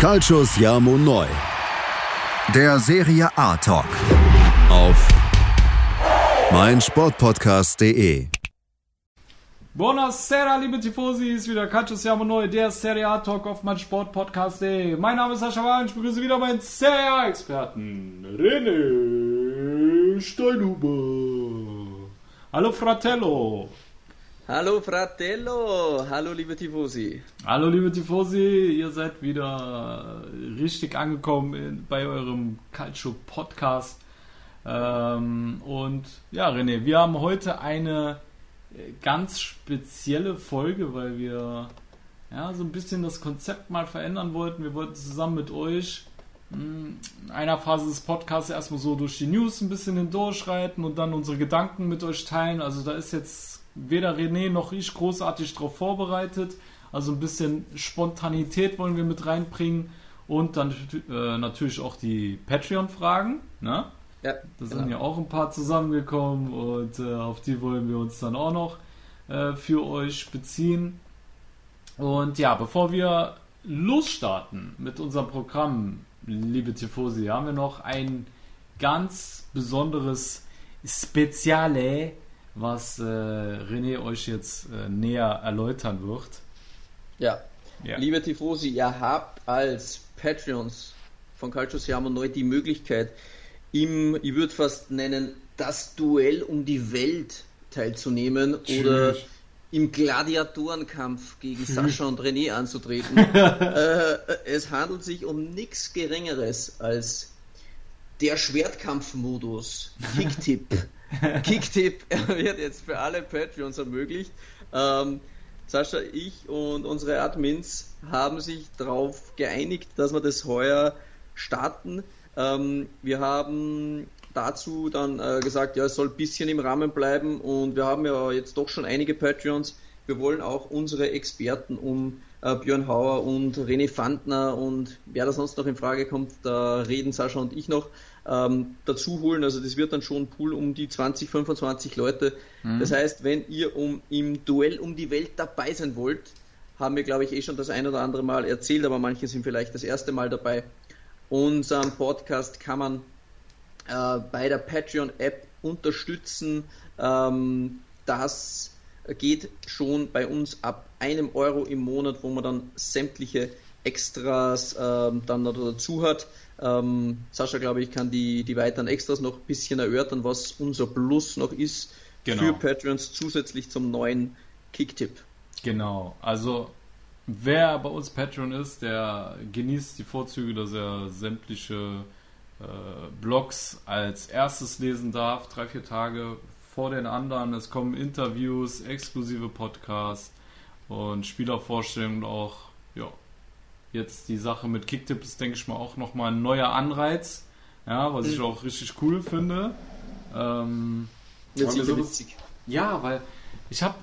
Calcius Jamo Neu. Der Serie A Talk. Auf meinsportpodcast.de. Buonasera, liebe Tifosi, ist wieder Calcius Jamo Neu, der Serie A Talk auf meinsportpodcast.de. Mein Name ist Sascha Wahn, ich begrüße wieder meinen Serie A-Experten, René Steinhuber. Hallo Fratello. Hallo Fratello, hallo liebe Tifosi. Hallo liebe Tifosi, ihr seid wieder richtig angekommen in, bei eurem Calcio Podcast. Ähm, und ja, René, wir haben heute eine ganz spezielle Folge, weil wir ja so ein bisschen das Konzept mal verändern wollten. Wir wollten zusammen mit euch hm, in einer Phase des Podcasts erstmal so durch die News ein bisschen hindurchreiten und dann unsere Gedanken mit euch teilen. Also da ist jetzt weder René noch ich großartig darauf vorbereitet. Also ein bisschen Spontanität wollen wir mit reinbringen und dann äh, natürlich auch die Patreon-Fragen. Ne? Ja, da sind genau. ja auch ein paar zusammengekommen und äh, auf die wollen wir uns dann auch noch äh, für euch beziehen. Und ja, bevor wir losstarten mit unserem Programm, liebe Tifosi, haben wir noch ein ganz besonderes Speziale was äh, René euch jetzt äh, näher erläutern wird. Ja. ja. Liebe Tifosi, ihr habt als Patreons von Calcio Siamo neu die Möglichkeit, im, ich würde fast nennen, das Duell um die Welt teilzunehmen Tschüss. oder im Gladiatorenkampf gegen Sascha und René anzutreten. äh, es handelt sich um nichts Geringeres als der Schwertkampfmodus Kicktipp. Kicktipp wird jetzt für alle Patreons ermöglicht. Ähm, Sascha, ich und unsere Admins haben sich darauf geeinigt, dass wir das heuer starten. Ähm, wir haben dazu dann äh, gesagt, ja, es soll ein bisschen im Rahmen bleiben und wir haben ja jetzt doch schon einige Patreons. Wir wollen auch unsere Experten um äh, Björn Hauer und René Fandner und wer da sonst noch in Frage kommt, da reden Sascha und ich noch ähm, dazu holen. Also das wird dann schon ein Pool um die 20, 25 Leute. Mhm. Das heißt, wenn ihr um, im Duell um die Welt dabei sein wollt, haben wir, glaube ich, eh schon das ein oder andere Mal erzählt, aber manche sind vielleicht das erste Mal dabei. Unseren Podcast kann man äh, bei der Patreon-App unterstützen. Ähm, das geht schon bei uns ab einem Euro im Monat, wo man dann sämtliche Extras ähm, dann dazu hat. Ähm, Sascha, glaube ich, kann die, die weiteren Extras noch ein bisschen erörtern, was unser Plus noch ist genau. für Patreons zusätzlich zum neuen Kicktipp. Genau, also wer bei uns Patreon ist, der genießt die Vorzüge, dass er sämtliche äh, Blogs als erstes lesen darf, drei, vier Tage vor den anderen. Es kommen Interviews, exklusive Podcasts und Spielervorstellungen auch jetzt die Sache mit Kicktipp ist, denke ich mal, auch nochmal ein neuer Anreiz. Ja, was ich mhm. auch richtig cool finde. Ähm, ist so witzig. Ja, weil ich habe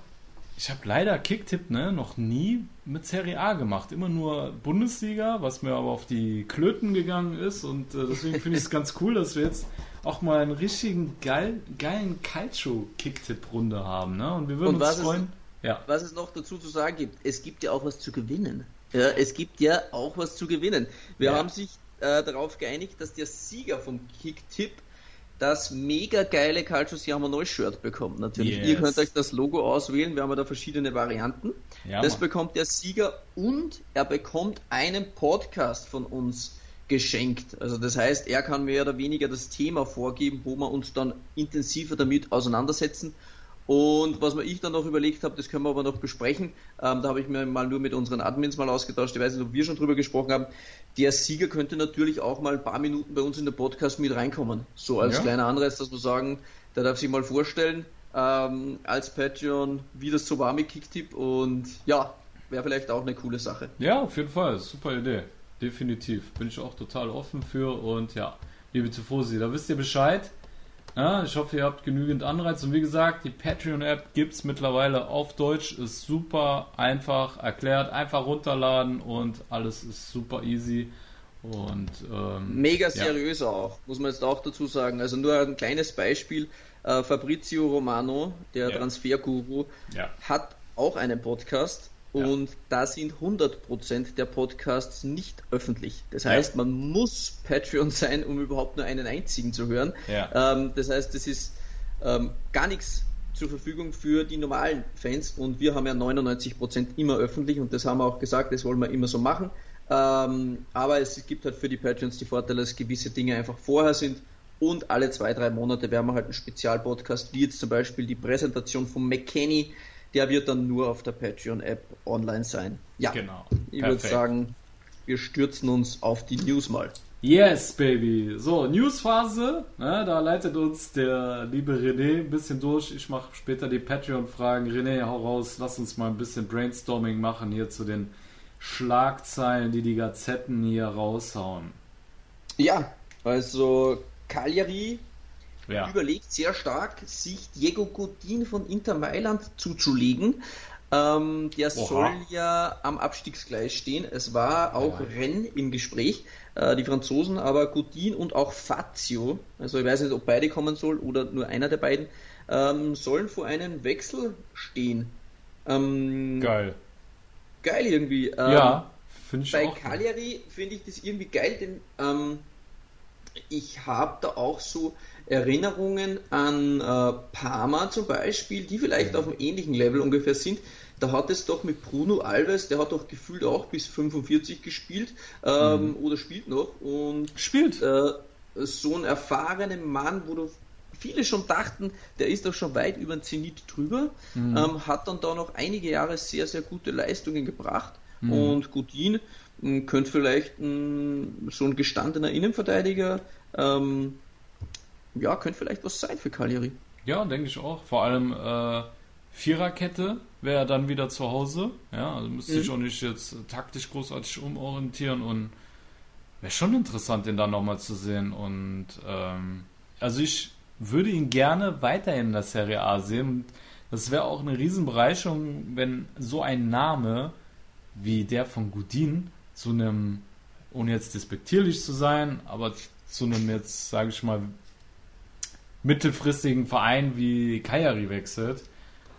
ich habe leider Kicktipp ne, noch nie mit Serie A gemacht. Immer nur Bundesliga, was mir aber auf die Klöten gegangen ist. Und äh, deswegen finde ich es ganz cool, dass wir jetzt auch mal einen richtigen geil, geilen Calcio-Kicktipp-Runde haben. Ne? Und wir würden Und uns freuen. Es, ja. Was es noch dazu zu sagen gibt, es gibt ja auch was zu gewinnen. Ja, es gibt ja auch was zu gewinnen. Wir ja. haben sich äh, darauf geeinigt, dass der Sieger vom Kick-Tipp das mega geile Calcio Siamo Neu Shirt bekommt. Natürlich, yes. ihr könnt euch das Logo auswählen. Wir haben ja da verschiedene Varianten. Ja, das Mann. bekommt der Sieger und er bekommt einen Podcast von uns geschenkt. Also das heißt, er kann mehr oder weniger das Thema vorgeben, wo wir uns dann intensiver damit auseinandersetzen und was ich dann noch überlegt habe, das können wir aber noch besprechen, ähm, da habe ich mir mal nur mit unseren Admins mal ausgetauscht, ich weiß nicht, ob wir schon drüber gesprochen haben, der Sieger könnte natürlich auch mal ein paar Minuten bei uns in der Podcast mit reinkommen. So als ja. kleiner Anreiz, dass wir sagen, der darf sich mal vorstellen, ähm, als Patreon, wie das so war mit Kicktipp und ja, wäre vielleicht auch eine coole Sache. Ja, auf jeden Fall, super Idee. Definitiv. Bin ich auch total offen für und ja, liebe Tifosi, da wisst ihr Bescheid. Ja, ich hoffe, ihr habt genügend Anreiz. Und wie gesagt, die Patreon-App gibt es mittlerweile auf Deutsch. Ist super einfach erklärt. Einfach runterladen und alles ist super easy. Und ähm, mega seriös ja. auch, muss man jetzt auch dazu sagen. Also nur ein kleines Beispiel. Äh, Fabrizio Romano, der ja. Transferguru, ja. hat auch einen Podcast Und ja. da sind 100% der Podcasts nicht öffentlich. Das heißt, ja. man muss Patreon sein, um überhaupt nur einen einzigen zu hören. Ja. Ähm, das heißt, das ist ähm, gar nichts zur Verfügung für die normalen Fans und wir haben ja 99% immer öffentlich und das haben wir auch gesagt, das wollen wir immer so machen. Ähm, aber es gibt halt für die Patreons die Vorteile, dass gewisse Dinge einfach vorher sind und alle zwei, drei Monate werden wir halt einen Spezialpodcast, wie jetzt zum Beispiel die Präsentation von McKenny, der wird dann nur auf der Patreon-App online sein. Ja, genau. Ich würde sagen, wir stürzen uns auf die News mal. Yes, Baby. So, Newsphase. Ne, da leitet uns der liebe René ein bisschen durch. Ich mache später die Patreon-Fragen. René, hau raus. Lass uns mal ein bisschen Brainstorming machen hier zu den Schlagzeilen, die die Gazetten hier raushauen. Ja, also Cagliari ja. überlegt sehr stark, sich Diego Godin von Inter Mailand zuzulegen. Ähm, der Oha. soll ja am Abstiegsgleis stehen. Es war auch ja. Renn im Gespräch, äh, die Franzosen, aber Godin und auch Fazio, also ich weiß nicht, ob beide kommen soll oder nur einer der beiden, ähm, sollen vor einem Wechsel stehen. Ähm, geil. Geil irgendwie. Ähm, ja, finde ich Bei Cagliari finde ich das irgendwie geil, denn ähm, ich habe da auch so Erinnerungen an äh, Parma zum Beispiel, die vielleicht auf einem ähnlichen Level ungefähr sind. Da hat es doch mit Bruno Alves, der hat doch gefühlt auch bis 45 gespielt ähm, mhm. oder spielt noch und spielt äh, so einen erfahrenen Mann, wo du viele schon dachten, der ist doch schon weit über den Zenit drüber, mhm. ähm, hat dann da noch einige Jahre sehr, sehr gute Leistungen gebracht mhm. und Godin hm, könnte vielleicht mh, hm, so ein gestandener Innenverteidiger ähm, ja, könnte vielleicht was sein für Cagliari. Ja, denke ich auch. Vor allem äh, Viererkette wäre dann wieder zu Hause. Ja, also müsste mhm. sich auch nicht jetzt taktisch großartig umorientieren und wäre schon interessant, den dann nochmal zu sehen. Und ähm, also ich würde ihn gerne weiterhin in der Serie A sehen. Das wäre auch eine Riesenbereicherung, wenn so ein Name wie der von Gudin zu einem, ohne jetzt despektierlich zu sein, aber zu einem jetzt, sage ich mal, mittelfristigen Verein wie Kajari wechselt,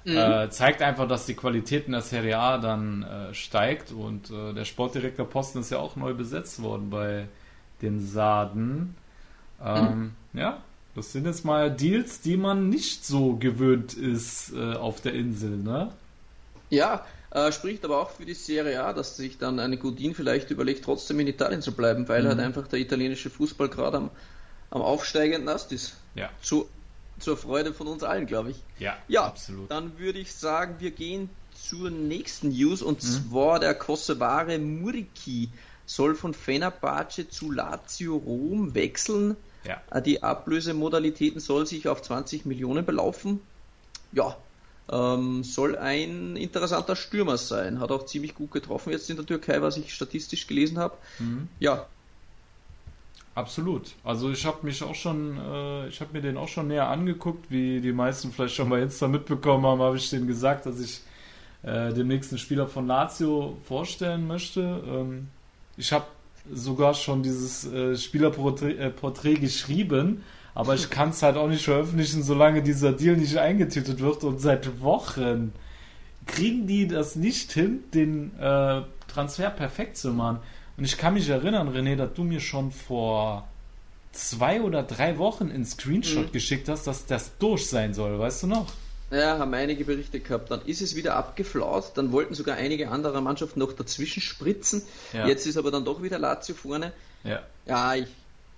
mhm. äh, zeigt einfach, dass die Qualität in der Serie A dann äh, steigt und äh, der Sportdirektor Posten ist ja auch neu besetzt worden bei den Saden. Ähm, mhm. Ja, das sind jetzt mal Deals, die man nicht so gewöhnt ist äh, auf der Insel, ne? Ja, äh, spricht aber auch für die Serie A, dass sich dann eine Godin vielleicht überlegt, trotzdem in Italien zu bleiben, weil mhm. halt einfach der italienische Fußball gerade am, am aufsteigenden Ast ist. Ja. Zu, zur Freude von uns allen, glaube ich. Ja, ja, absolut. Dann würde ich sagen, wir gehen zur nächsten News und mhm. zwar der Kosovare Muriki soll von Fenerbahce zu Lazio Rom wechseln. Ja. Äh, die Ablösemodalitäten soll sich auf 20 Millionen belaufen. Ja, ähm, soll ein interessanter Stürmer sein. Hat auch ziemlich gut getroffen jetzt in der Türkei, was ich statistisch gelesen habe. Mhm. Ja, Absolut. Also ich habe mich auch schon, äh, ich habe mir den auch schon näher angeguckt, wie die meisten vielleicht schon bei Insta mitbekommen haben, habe ich denen gesagt, dass ich äh, den nächsten Spieler von Lazio vorstellen möchte. Ähm, ich habe sogar schon dieses äh, Spielerporträt äh, geschrieben, aber ich kann es halt auch nicht veröffentlichen, solange dieser Deal nicht eingetütet wird. Und seit Wochen kriegen die das nicht hin, den äh, Transfer perfekt zu machen. Und ich kann mich erinnern, René, dass du mir schon vor zwei oder drei Wochen einen Screenshot mhm. geschickt hast, dass das durch sein soll, weißt du noch? Ja, haben einige Berichte gehabt. Dann ist es wieder abgeflaut. Dann wollten sogar einige andere Mannschaften noch dazwischen spritzen. Ja. Jetzt ist aber dann doch wieder Lazio vorne. Ja, ja ich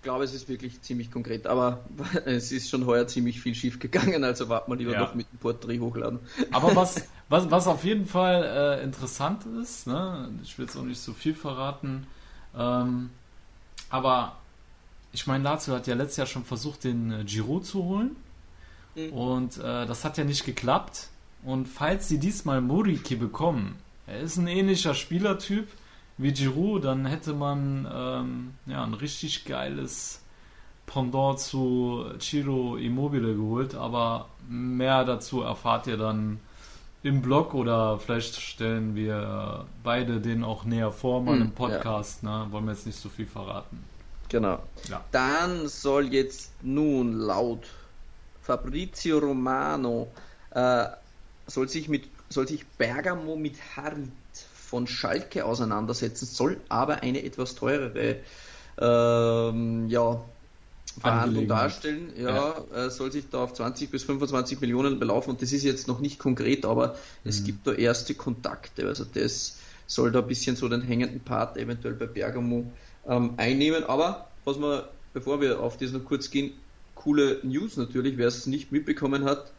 glaube, es ist wirklich ziemlich konkret. Aber es ist schon heuer ziemlich viel schief gegangen. Also warten wir lieber ja. noch mit dem Porträt hochladen. Aber was, was, was auf jeden Fall äh, interessant ist, ne? ich will jetzt auch nicht so viel verraten, ähm, aber ich meine, Lazio hat ja letztes Jahr schon versucht, den äh, Giro zu holen. Mhm. Und äh, das hat ja nicht geklappt. Und falls sie diesmal Moriki bekommen, er ist ein ähnlicher Spielertyp wie Giroud, dann hätte man ähm, ja, ein richtig geiles Pendant zu Ciro Immobile geholt. Aber mehr dazu erfahrt ihr dann im Blog oder vielleicht stellen wir beide den auch näher vor, mal hm, im Podcast. Ja. Ne? Wollen wir jetzt nicht so viel verraten. Genau. Ja. Dann soll jetzt nun laut Fabrizio Romano äh, soll sich mit soll sich Bergamo mit Harit von Schalke auseinandersetzen, soll aber eine etwas teurere ähm, ja, Verhandlung darstellen. Ja, ja. soll sich da auf 20 bis 25 Millionen belaufen und das ist jetzt noch nicht konkret, aber mhm. es gibt da erste Kontakte. Also das soll da ein bisschen so den hängenden Part eventuell bei Bergamo ähm, einnehmen. Aber was man, bevor wir auf das noch kurz gehen, coole News natürlich, wer es nicht mitbekommen hat,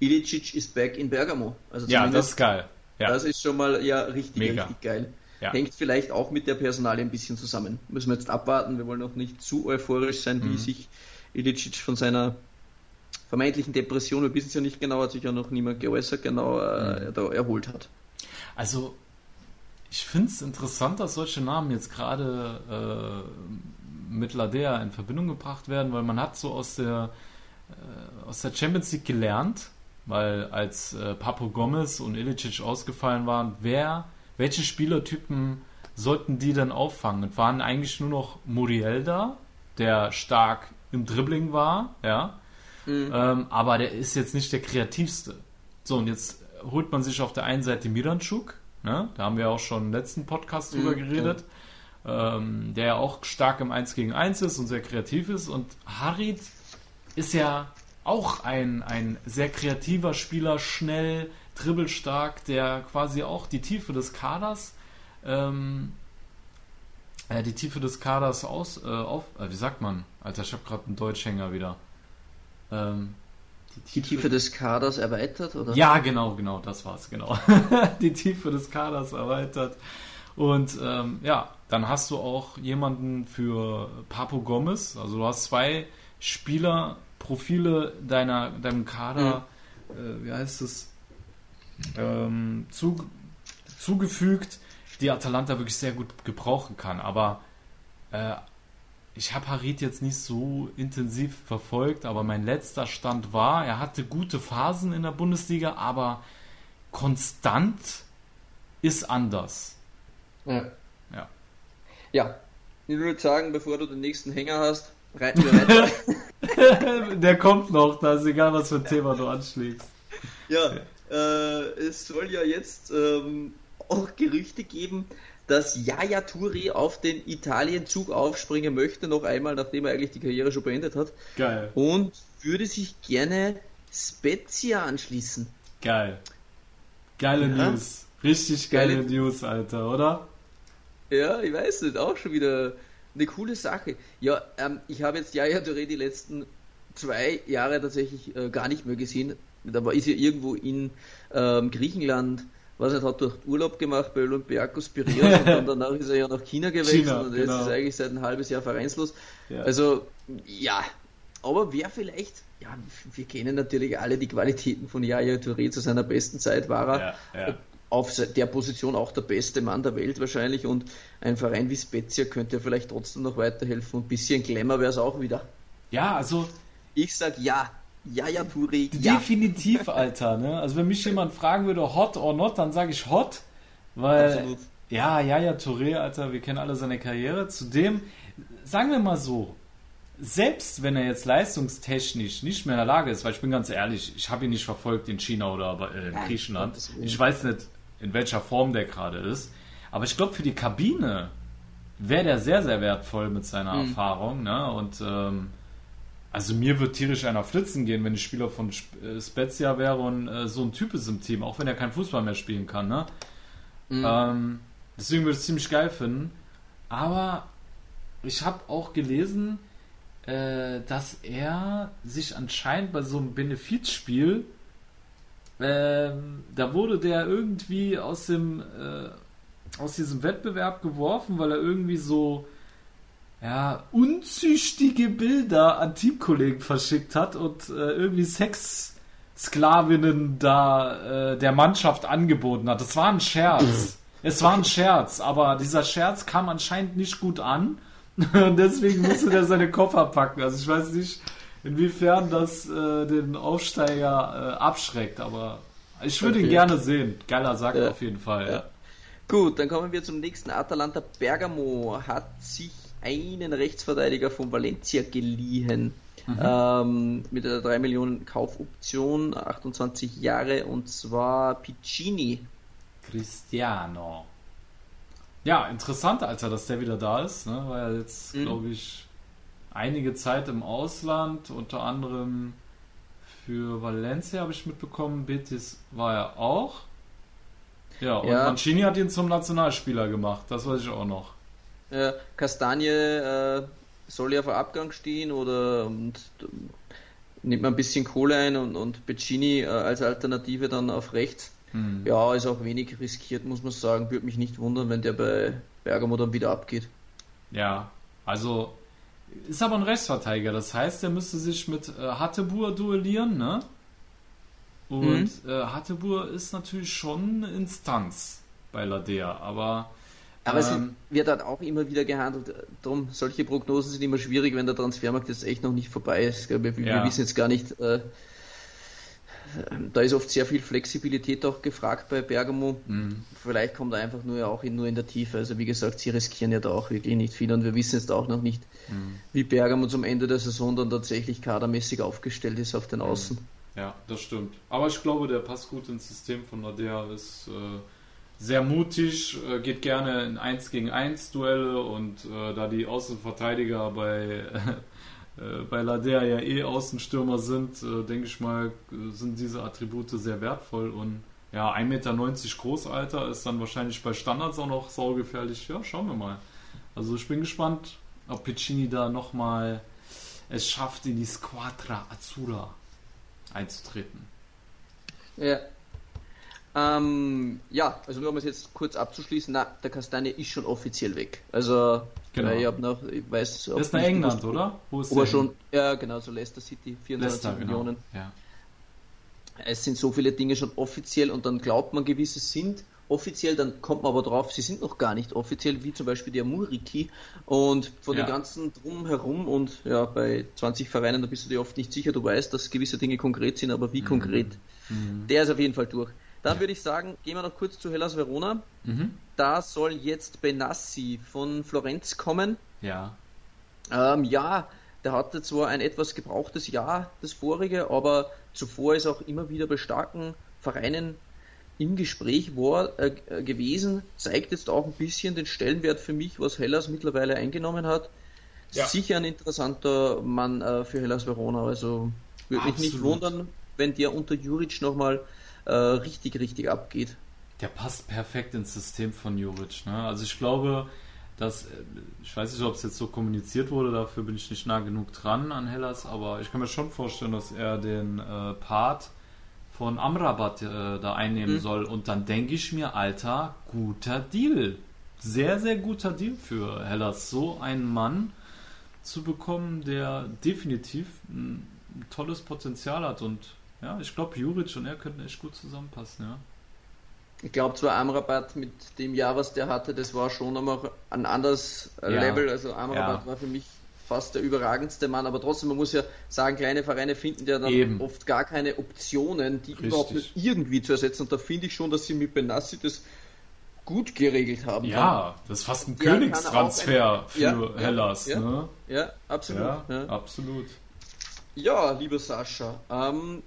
Ilicic ist back in Bergamo. Also ja, das ist geil. Ja. Das ist schon mal ja richtig, Mega. richtig geil. Ja. Hängt vielleicht auch mit der Personalie ein bisschen zusammen. Müssen wir jetzt abwarten. Wir wollen auch nicht zu euphorisch sein, mhm. wie sich Ilicic von seiner vermeintlichen Depression, wir wissen es ja nicht genau, hat sich ja noch niemand geäußert, genau äh, mhm. da erholt hat. Also, ich finde es interessant, dass solche Namen jetzt gerade äh, mit Ladea in Verbindung gebracht werden, weil man hat so aus der, äh, aus der Champions League gelernt, weil als äh, Papo Gomez und Ilicic ausgefallen waren, wer welche Spielertypen sollten die dann auffangen? Es waren eigentlich nur noch Muriel da, der stark im Dribbling war, ja. Mhm. Ähm, aber der ist jetzt nicht der kreativste. So, und jetzt holt man sich auf der einen Seite Miranchuk, ne? da haben wir auch schon im letzten Podcast drüber mhm, geredet, ähm, der ja auch stark im 1 gegen 1 ist und sehr kreativ ist. Und Harit ist ja auch ein, ein sehr kreativer Spieler, schnell, dribbelstark, der quasi auch die Tiefe des Kaders, ähm, äh, die Tiefe des Kaders aus, äh, auf, äh, wie sagt man? Alter, ich habe gerade einen Deutschhänger wieder. Ähm, die, Tiefe, die Tiefe des Kaders erweitert, oder? Ja, genau, genau, das war's, genau. die Tiefe des Kaders erweitert. Und ähm, ja, dann hast du auch jemanden für Papo Gomez. Also du hast zwei Spielerprofile deiner, deinem Kader, mhm. äh, wie heißt es, ähm, zu, zugefügt, die Atalanta wirklich sehr gut gebrauchen kann. Aber äh, ich habe Harit jetzt nicht so intensiv verfolgt, aber mein letzter Stand war, er hatte gute Phasen in der Bundesliga, aber konstant ist anders. Ja. Ja, ja. ich würde sagen, bevor du den nächsten Hänger hast, reiten wir weiter. Der kommt noch, da ist egal, was für ein Thema du anschlägst. Ja, äh, es soll ja jetzt ähm, auch Gerüchte geben, dass Yaya Touré auf den Italien-Zug aufspringen möchte, noch einmal, nachdem er eigentlich die Karriere schon beendet hat. Geil. Und würde sich gerne Spezia anschließen. Geil. Geile ja. News. Richtig geile, geile News, Alter, oder? Ja, ich weiß nicht, auch schon wieder eine coole Sache. Ja, ähm, ich habe jetzt Yaya Touré die letzten zwei Jahre tatsächlich äh, gar nicht mehr gesehen da war, ist ja irgendwo in ähm, Griechenland, was nicht, hat dort Urlaub gemacht bei Olympiakos Piraeus und dann danach ist er ja nach China gewechselt China, und jetzt genau. ist eigentlich seit ein halbes Jahr vereinslos. Ja. Also, ja, aber wer vielleicht, ja, wir kennen natürlich alle die Qualitäten von Yaya Touré zu seiner besten Zeit war er ja, ja. auf der Position auch der beste Mann der Welt wahrscheinlich und ein Verein wie Spezia könnte vielleicht trotzdem noch weiterhelfen und ein bisschen Glamour wäre es auch wieder. Ja, also ich sag ja, ja, ja, Puri. Ja. Definitiv, Alter. Ne? Also wenn mich jemand fragen würde, hot or not, dann sage ich hot. Weil, Absolut. ja, ja, ja, Touré, Alter, wir kennen alle seine Karriere. Zudem, sagen wir mal so, selbst wenn er jetzt leistungstechnisch nicht mehr in der Lage ist, weil ich bin ganz ehrlich, ich habe ihn nicht verfolgt in China oder in ja, Griechenland. Ich weiß nicht, in welcher Form der gerade ist. Aber ich glaube, für die Kabine wäre der sehr, sehr wertvoll mit seiner mhm. Erfahrung. Ne? Und ähm, also mir wird tierisch einer flitzen gehen, wenn ich Spieler von äh, Spezia wäre und äh, so ein Typ ist im Team, auch wenn er kein Fußball mehr spielen kann. Ne? Mhm. Ähm, deswegen würde ich es ziemlich geil finden. Aber ich habe auch gelesen, äh, dass er sich anscheinend bei so einem Benefizspiel, äh, da wurde der irgendwie aus dem äh, aus diesem Wettbewerb geworfen, weil er irgendwie so ja, unzüchtige Bilder an Teamkollegen verschickt hat und äh, irgendwie Sexsklavinnen da äh, der Mannschaft angeboten hat. Das war ein Scherz. es war ein Scherz, aber dieser Scherz kam anscheinend nicht gut an und deswegen musste der seine Koffer packen. Also ich weiß nicht, inwiefern das äh, den Aufsteiger äh, abschreckt, aber ich würde okay. ihn gerne sehen. Geiler Sack ja. auf jeden Fall. Ja. Gut, dann kommen wir zum nächsten. Atalanta Bergamo hat sich einen Rechtsverteidiger von Valencia geliehen. Mhm. Ähm, mit einer 3 Millionen Kaufoption, 28 Jahre, und zwar Piccini. Cristiano. ja, interessant, Alter, dass der wieder da ist. Ne? War ja jetzt, mhm. glaube ich, einige Zeit im Ausland, unter anderem für Valencia habe ich mitbekommen, Betis war er auch. Ja, und ja. Mancini hat ihn zum Nationalspieler gemacht, das weiß ich auch noch. Ja, Kastanie äh, soll ja vor Abgang stehen oder und, nimmt man ein bisschen Kohle ein und, und Beccini äh, als Alternative dann auf rechts. Hm. Ja, ist auch wenig riskiert, muss man sagen. Würde mich nicht wundern, wenn der bei Bergamo dann wieder abgeht. Ja, also ist aber ein Rechtsverteidiger. Das heißt, er müsste sich mit äh, Hattebur duellieren, ne? Und mhm. äh, Hattebur ist natürlich schon eine Instanz bei Ladea, aber aber es ähm, wird halt auch immer wieder gehandelt. Darum, solche Prognosen sind immer schwierig, wenn der Transfermarkt jetzt echt noch nicht vorbei ist. Wir, ja. wir wissen jetzt gar nicht, äh, da ist oft sehr viel Flexibilität auch gefragt bei Bergamo. Mhm. Vielleicht kommt er einfach nur auch in, nur in der Tiefe. Also wie gesagt, sie riskieren ja da auch wirklich nicht viel und wir wissen jetzt auch noch nicht, mhm. wie Bergamo zum Ende der Saison dann tatsächlich kadermäßig aufgestellt ist auf den mhm. Außen. Ja, das stimmt. Aber ich glaube, der passt gut ins System von Nadea, ist äh, sehr mutig, äh, geht gerne in 1 gegen 1 Duelle und äh, da die Außenverteidiger bei äh, bei Ladea ja eh Außenstürmer sind, äh, denke ich mal, sind diese Attribute sehr wertvoll und ja, 1,90 Meter Großalter ist dann wahrscheinlich bei Standards auch noch saugefährlich. Ja, schauen wir mal. Also ich bin gespannt, ob Piccini da nochmal es schafft, in die Squadra Azzurra einzutreten. Ja. Ähm, ja, also nur um es jetzt kurz abzuschließen, na, der Kastanie ist schon offiziell weg. Also Genau. ich habe noch, ich weiß. Das ist nach England, gewusst, oder? Wo ist aber schon, ja, genau, so Leicester City, 24 Leicester, genau. Millionen. Genau. Ja. Es sind so viele Dinge schon offiziell und dann glaubt man, gewisse sind offiziell, dann kommt man aber drauf, sie sind noch gar nicht offiziell, wie zum Beispiel der Muriki. Und von ja. den ganzen Drumherum und ja, bei 20 Vereinen, da bist du dir oft nicht sicher, du weißt, dass gewisse Dinge konkret sind, aber wie mhm. konkret? Mhm. Der ist auf jeden Fall durch. Dann würde ich sagen, gehen wir noch kurz zu Hellas Verona. Mhm. Da soll jetzt Benassi von Florenz kommen. Ja. Ähm, ja, der hatte zwar ein etwas gebrauchtes Jahr, das vorige, aber zuvor ist auch immer wieder bei starken Vereinen im Gespräch war, äh, äh gewesen, zeigt jetzt auch ein bisschen den Stellenwert für mich, was Hellas mittlerweile eingenommen hat. Ja. Sicher ein interessanter Mann äh, für Hellas Verona, also würde mich nicht wundern, wenn der unter Juric nochmal äh, richtig, richtig abgeht. Der passt perfekt ins System von Juric. Ne? Also ich glaube, dass, äh, ich weiß nicht, ob es jetzt so kommuniziert wurde, dafür bin ich nicht nah genug dran an Hellas, aber ich kann mir schon vorstellen, dass er den äh, Part von Amrabat äh, da einnehmen mhm. soll. Und dann denke ich mir, Alter, guter Deal. Sehr, sehr guter Deal für Hellas. So einen Mann zu bekommen, der definitiv ein tolles Potenzial hat und ja, ich glaube, Juric und er könnten echt gut zusammenpassen, ja. Ich glaube zwar Amrabat mit dem Jahr, was der hatte, das war schon einmal ein anderes ja. Level. Also Amrabat ja. war für mich fast der überragendste Mann, aber trotzdem, man muss ja sagen, kleine Vereine finden ja dann Eben. oft gar keine Optionen, die Richtig. überhaupt irgendwie zu ersetzen. Und da finde ich schon, dass sie mit Benassi das gut geregelt haben. Ja, das ist fast ein ja, Königstransfer für ja, Hellas. Ja, ne? ja absolut. Ja, absolut. Ja, lieber Sascha, ähm,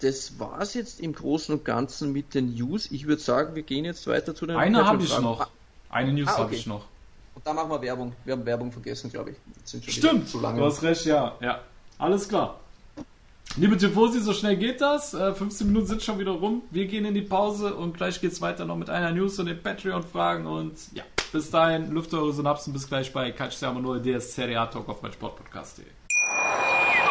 das war es jetzt im Großen und Ganzen mit den News. Ich würde sagen, wir gehen jetzt weiter zu den Eine habe ich noch. Eine News ah, okay. habe ich noch. Und da machen wir Werbung. Wir haben Werbung vergessen, glaube ich. Stimmt, zu lange. du hast recht, ja. ja. Alles klar. Liebe Tifosi, so schnell geht das. 15 äh, Minuten sind schon wieder rum. Wir gehen in die Pause und gleich geht es weiter noch mit einer News und den Patreon-Fragen. Und ja, bis dahin, lüfte eure Synapsen. Bis gleich bei Calciamo Null, der Serie A Talk auf mein Sportpodcast.de.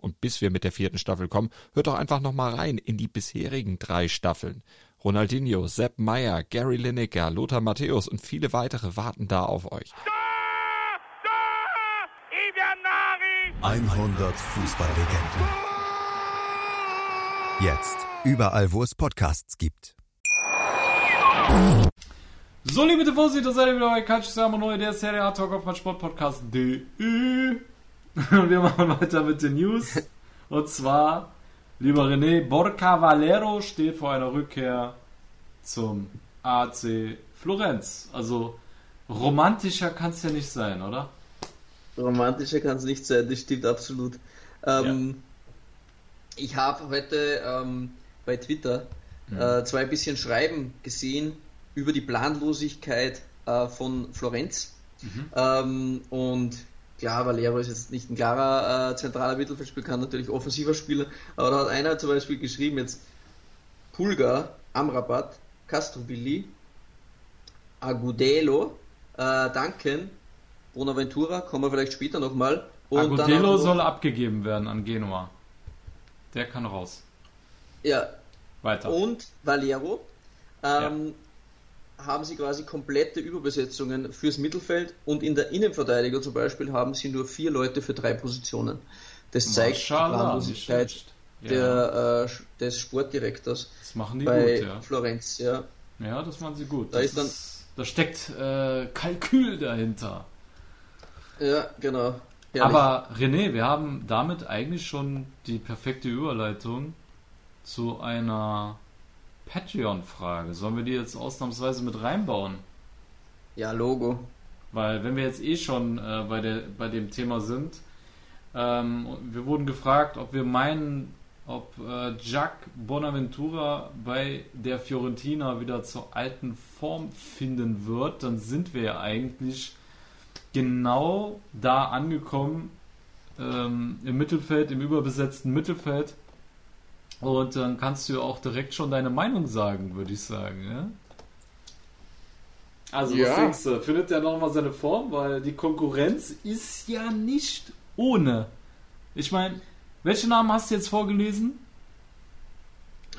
Und bis wir mit der vierten Staffel kommen, hört doch einfach nochmal rein in die bisherigen drei Staffeln. Ronaldinho, Sepp Meyer, Gary Lineker, Lothar Matthäus und viele weitere warten da auf euch. 100 Fußballlegenden. Jetzt überall, wo es Podcasts gibt. So, liebe Tifosi, da seid ihr wieder bei Siamo Neu, der Serie A Talk auf mein Sportpodcast.de. Und wir machen weiter mit den News. Und zwar, lieber René, Borca Valero steht vor einer Rückkehr zum AC Florenz. Also, romantischer kann es ja nicht sein, oder? Romantischer kann es nicht sein, das stimmt absolut. Ähm, ja. Ich habe heute ähm, bei Twitter mhm. äh, zwei bisschen Schreiben gesehen über die Planlosigkeit äh, von Florenz. Mhm. Ähm, und klar, Valero ist jetzt nicht ein klarer äh, zentraler Mittelfeldspieler, kann natürlich offensiver Spieler, aber da hat einer zum Beispiel geschrieben, jetzt Pulga, Amrabat, Castrovilli, Agudelo, äh, Duncan, Bonaventura, kommen wir vielleicht später nochmal. Agudelo soll abgegeben werden an Genua. Der kann raus. Ja. Weiter. Und Valero. Ähm, ja haben sie quasi komplette Überbesetzungen fürs Mittelfeld und in der Innenverteidigung zum Beispiel haben sie nur vier Leute für drei Positionen. Das zeigt Maschallah, die Planlosigkeit der, äh, des Sportdirektors das machen die bei gut, ja. Florenz. Ja. ja, das machen sie gut. Da, ist dann, da steckt äh, Kalkül dahinter. Ja, genau. Herrlich. Aber René, wir haben damit eigentlich schon die perfekte Überleitung zu einer Patreon-Frage. Sollen wir die jetzt ausnahmsweise mit reinbauen? Ja, Logo. Weil wenn wir jetzt eh schon äh, bei, der, bei dem Thema sind, ähm, wir wurden gefragt, ob wir meinen, ob äh, Jack Bonaventura bei der Fiorentina wieder zur alten Form finden wird, dann sind wir ja eigentlich genau da angekommen ähm, im Mittelfeld, im überbesetzten Mittelfeld. Und dann kannst du auch direkt schon deine Meinung sagen, würde ich sagen. Ja? Also, ja. was denkst du? Findet der nochmal seine Form? Weil die Konkurrenz ist ja nicht ohne. Ich meine, welche Namen hast du jetzt vorgelesen?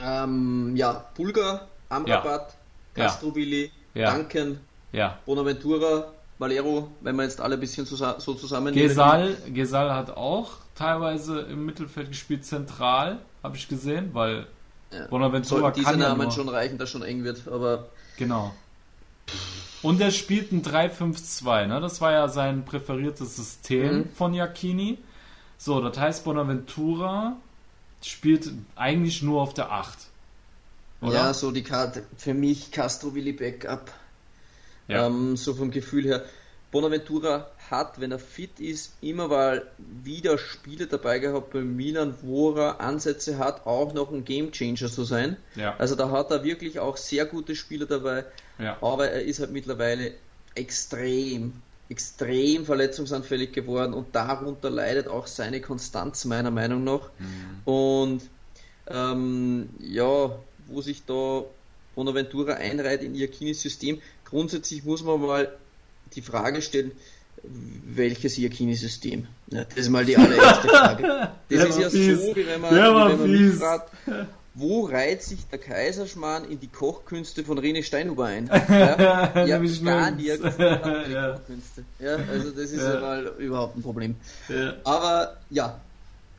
Ähm, ja, Bulgar, Amrabat, ja. Castrovilli, ja. Duncan, ja. Bonaventura, Valero, wenn wir jetzt alle ein bisschen so zusammen. Gesal, Gesal hat auch teilweise im Mittelfeld gespielt, zentral, habe ich gesehen, weil ja. Bonaventura Sollten diese Namen ja schon reichen, dass schon eng wird, aber. Genau. Und er spielt ein 3-5-2, ne? Das war ja sein präferiertes System mhm. von Jacchini. So, das heißt, Bonaventura spielt eigentlich nur auf der 8. Oder? Ja, so die Karte. Für mich Castro Willi Backup. Ja. Ähm, so vom Gefühl her. Bonaventura hat, wenn er fit ist, immer mal wieder Spiele dabei gehabt bei Milan, wo er Ansätze hat, auch noch ein Gamechanger zu sein. Ja. Also da hat er wirklich auch sehr gute Spieler dabei, ja. aber er ist halt mittlerweile extrem, extrem verletzungsanfällig geworden und darunter leidet auch seine Konstanz meiner Meinung nach. Mhm. Und ähm, ja, wo sich da Bonaventura einreiht in ihr Kinesystem, grundsätzlich muss man mal die Frage stellen, welches Iacchini-System? Ja, das ist mal die allererste Frage. Das ist ja fies. so, wie wenn man, wie wenn man fragt, wo reiht sich der Kaiserschmarrn in die Kochkünste von Rene Steinhuber ein? Ja, ja gar nirgends ja. Kochkünste. Ja, also das ist ja. ja mal überhaupt ein Problem. Ja. Aber ja,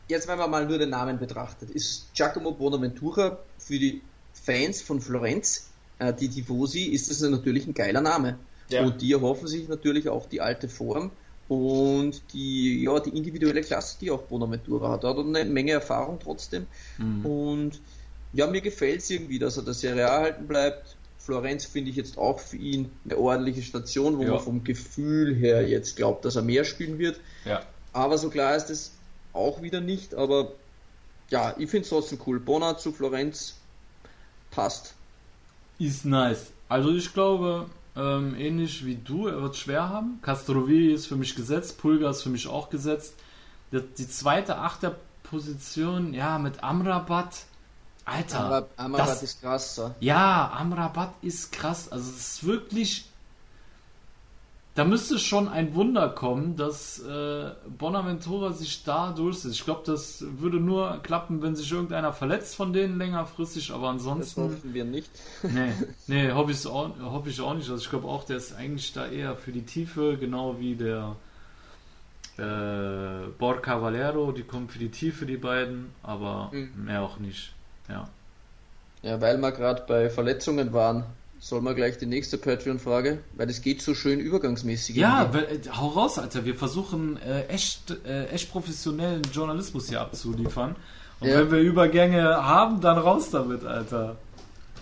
jetzt wenn man mal nur den Namen betrachtet, ist Giacomo Bonaventura für die Fans von Florenz, äh, die Tifosi, ist das natürlich ein geiler Name. Ja. Und die erhoffen sich natürlich auch die alte Form und die, ja, die individuelle Klasse, die auch Bonaventura hat. Er hat eine Menge Erfahrung trotzdem. Mhm. Und ja, mir gefällt es irgendwie, dass er der Serie A halten bleibt. Florenz finde ich jetzt auch für ihn eine ordentliche Station, wo ja. man vom Gefühl her jetzt glaubt, dass er mehr spielen wird. Ja. Aber so klar ist es auch wieder nicht. Aber ja, ich finde es trotzdem cool. Bona zu Florenz passt. Ist nice. Also ich glaube, ähm, ähnlich wie du, er wird schwer haben. Castrovilli ist für mich gesetzt, Pulga ist für mich auch gesetzt. Die, die zweite Achterposition, ja, mit Amrabat. Alter. Amrabat, Amrabat das, ist krass. So. Ja, Amrabat ist krass. Also es ist wirklich da müsste schon ein Wunder kommen, dass äh, Bonaventura sich da durchsetzt. Ich glaube, das würde nur klappen, wenn sich irgendeiner verletzt von denen längerfristig, aber ansonsten. Das hoffen wir nicht. nee, nee hoffe ich, auch, hoffe ich auch nicht. Also ich glaube auch, der ist eigentlich da eher für die Tiefe, genau wie der äh, Borca Valero, die kommen für die Tiefe, die beiden, aber mhm. mehr auch nicht. Ja. Ja, weil wir gerade bei Verletzungen waren, Sollen wir gleich die nächste Patreon-Frage? Weil das geht so schön übergangsmäßig. Ja, äh, hau raus, Alter. Wir versuchen äh, echt, äh, echt professionellen Journalismus hier abzuliefern. Und ja. wenn wir Übergänge haben, dann raus damit, Alter.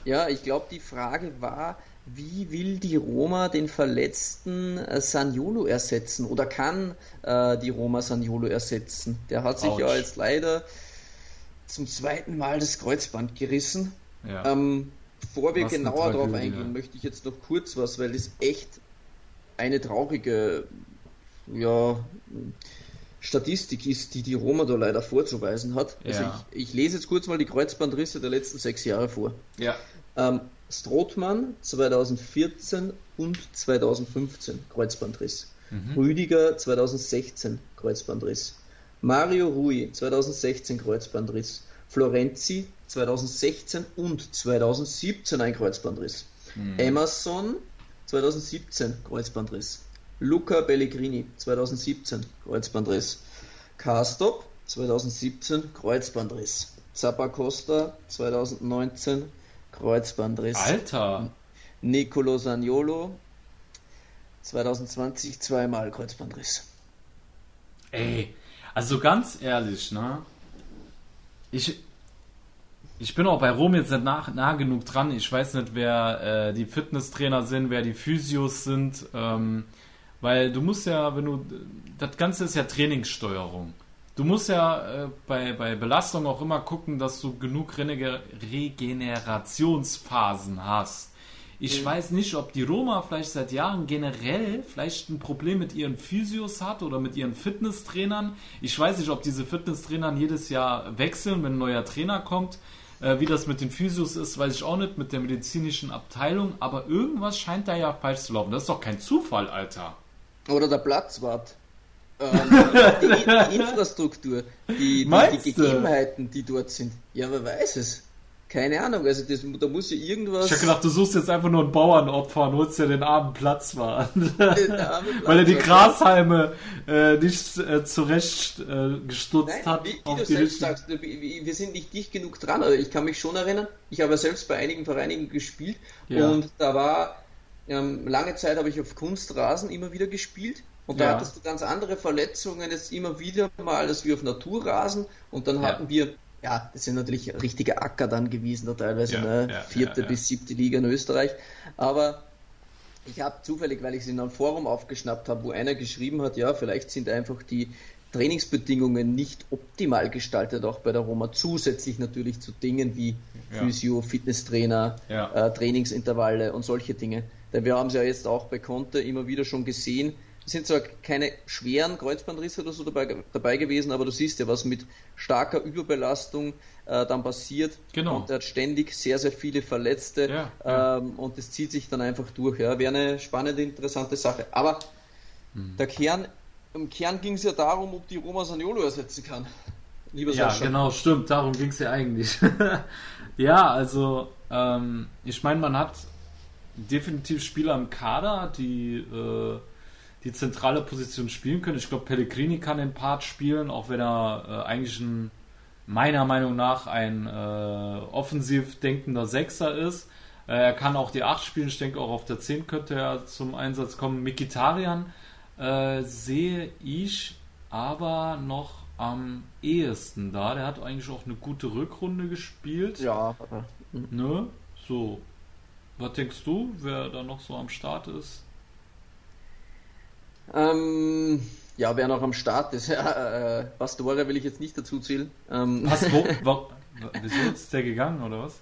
Ja, ich glaube, die Frage war, wie will die Roma den verletzten äh, Saniolo ersetzen? Oder kann äh, die Roma Saniolo ersetzen? Der hat sich Ouch. ja jetzt leider zum zweiten Mal das Kreuzband gerissen. Ja. Ähm, bevor wir was genauer darauf eingehen, ja. möchte ich jetzt noch kurz was, weil das echt eine traurige ja, Statistik ist, die die Roma da leider vorzuweisen hat. Also ja. ich, ich, lese jetzt kurz mal die Kreuzbandrisse der letzten sechs Jahre vor. Ja. Ähm, Strothmann 2014 und 2015 Kreuzbandriss. Mhm. Rüdiger 2016 Kreuzbandriss. Mario Rui 2016 Kreuzbandriss. Florenzi 2016 und 2017 ein Kreuzbandriss. Mhm. Emerson 2017 Kreuzbandriss. Luca Pellegrini 2017 Kreuzbandriss. Karstop 2017 Kreuzbandriss. Zappacosta 2019 Kreuzbandriss. Alter! Nicolo Sagnolo 2020 zweimal Kreuzbandriss. Ey, also ganz ehrlich, ne? Ich, ich bin auch bei Rom jetzt nicht nah, nah genug dran. Ich weiß nicht, wer äh, die Fitnesstrainer sind, wer die Physios sind. Ähm, weil du musst ja, wenn du. Das Ganze ist ja Trainingssteuerung. Du musst ja äh, bei, bei Belastung auch immer gucken, dass du genug Regenerationsphasen hast. Ich mhm. weiß nicht, ob die Roma vielleicht seit Jahren generell vielleicht ein Problem mit ihren Physios hat oder mit ihren Fitnesstrainern. Ich weiß nicht, ob diese Fitnesstrainer jedes Jahr wechseln, wenn ein neuer Trainer kommt. Äh, wie das mit den Physios ist, weiß ich auch nicht, mit der medizinischen Abteilung. Aber irgendwas scheint da ja falsch zu laufen. Das ist doch kein Zufall, Alter. Oder der Platzwart. Ähm, die, die, Infrastruktur, die, die, die Gegebenheiten, die dort sind. Ja, wer weiß es. Keine Ahnung, also das, da muss ja irgendwas. Ich hab gedacht, du suchst jetzt einfach nur ein Bauernopfer und holst ja den armen Platzwart. Weil er die Grashalme äh, nicht äh, zurecht äh, gestutzt Nein, hat. Wie, wie du selbst sagst, wir sind nicht dicht genug dran. Also ich kann mich schon erinnern, ich habe ja selbst bei einigen Vereinen gespielt ja. und da war ähm, lange Zeit habe ich auf Kunstrasen immer wieder gespielt und da ja. hattest du ganz andere Verletzungen jetzt immer wieder mal als wie auf Naturrasen und dann ja. hatten wir ja, das sind natürlich richtige Acker dann gewesen, da teilweise ja, ne? ja, vierte ja, bis siebte Liga in Österreich. Aber ich habe zufällig, weil ich es in einem Forum aufgeschnappt habe, wo einer geschrieben hat, ja, vielleicht sind einfach die Trainingsbedingungen nicht optimal gestaltet, auch bei der Roma, zusätzlich natürlich zu Dingen wie Physio, Fitnesstrainer, äh, Trainingsintervalle und solche Dinge. Denn wir haben es ja jetzt auch bei Conte immer wieder schon gesehen, sind zwar keine schweren Kreuzbandrisse oder so dabei, dabei gewesen, aber du siehst ja, was mit starker Überbelastung äh, dann passiert. Genau. Und er hat ständig sehr, sehr viele Verletzte ja, ja. Ähm, und das zieht sich dann einfach durch. Ja, wäre eine spannende, interessante Sache. Aber hm. der Kern, im Kern ging es ja darum, ob die Roma Saniolo ersetzen kann. Lieber ja, Sascha. genau, stimmt. Darum ging es ja eigentlich. ja, also ähm, ich meine, man hat definitiv Spieler im Kader, die äh, die zentrale Position spielen können. Ich glaube, Pellegrini kann den Part spielen, auch wenn er äh, eigentlich ein, meiner Meinung nach ein äh, offensiv denkender Sechser ist. Äh, er kann auch die 8 spielen. Ich denke, auch auf der 10 könnte er zum Einsatz kommen. Mikitarian äh, sehe ich aber noch am ehesten da. Der hat eigentlich auch eine gute Rückrunde gespielt. Ja. Ne? So. Was denkst du, wer da noch so am Start ist? Ähm, ja, wer noch am Start ist, ja, äh, Pastore will ich jetzt nicht dazu zählen. Ähm, Pastore, wieso ist der gegangen oder was?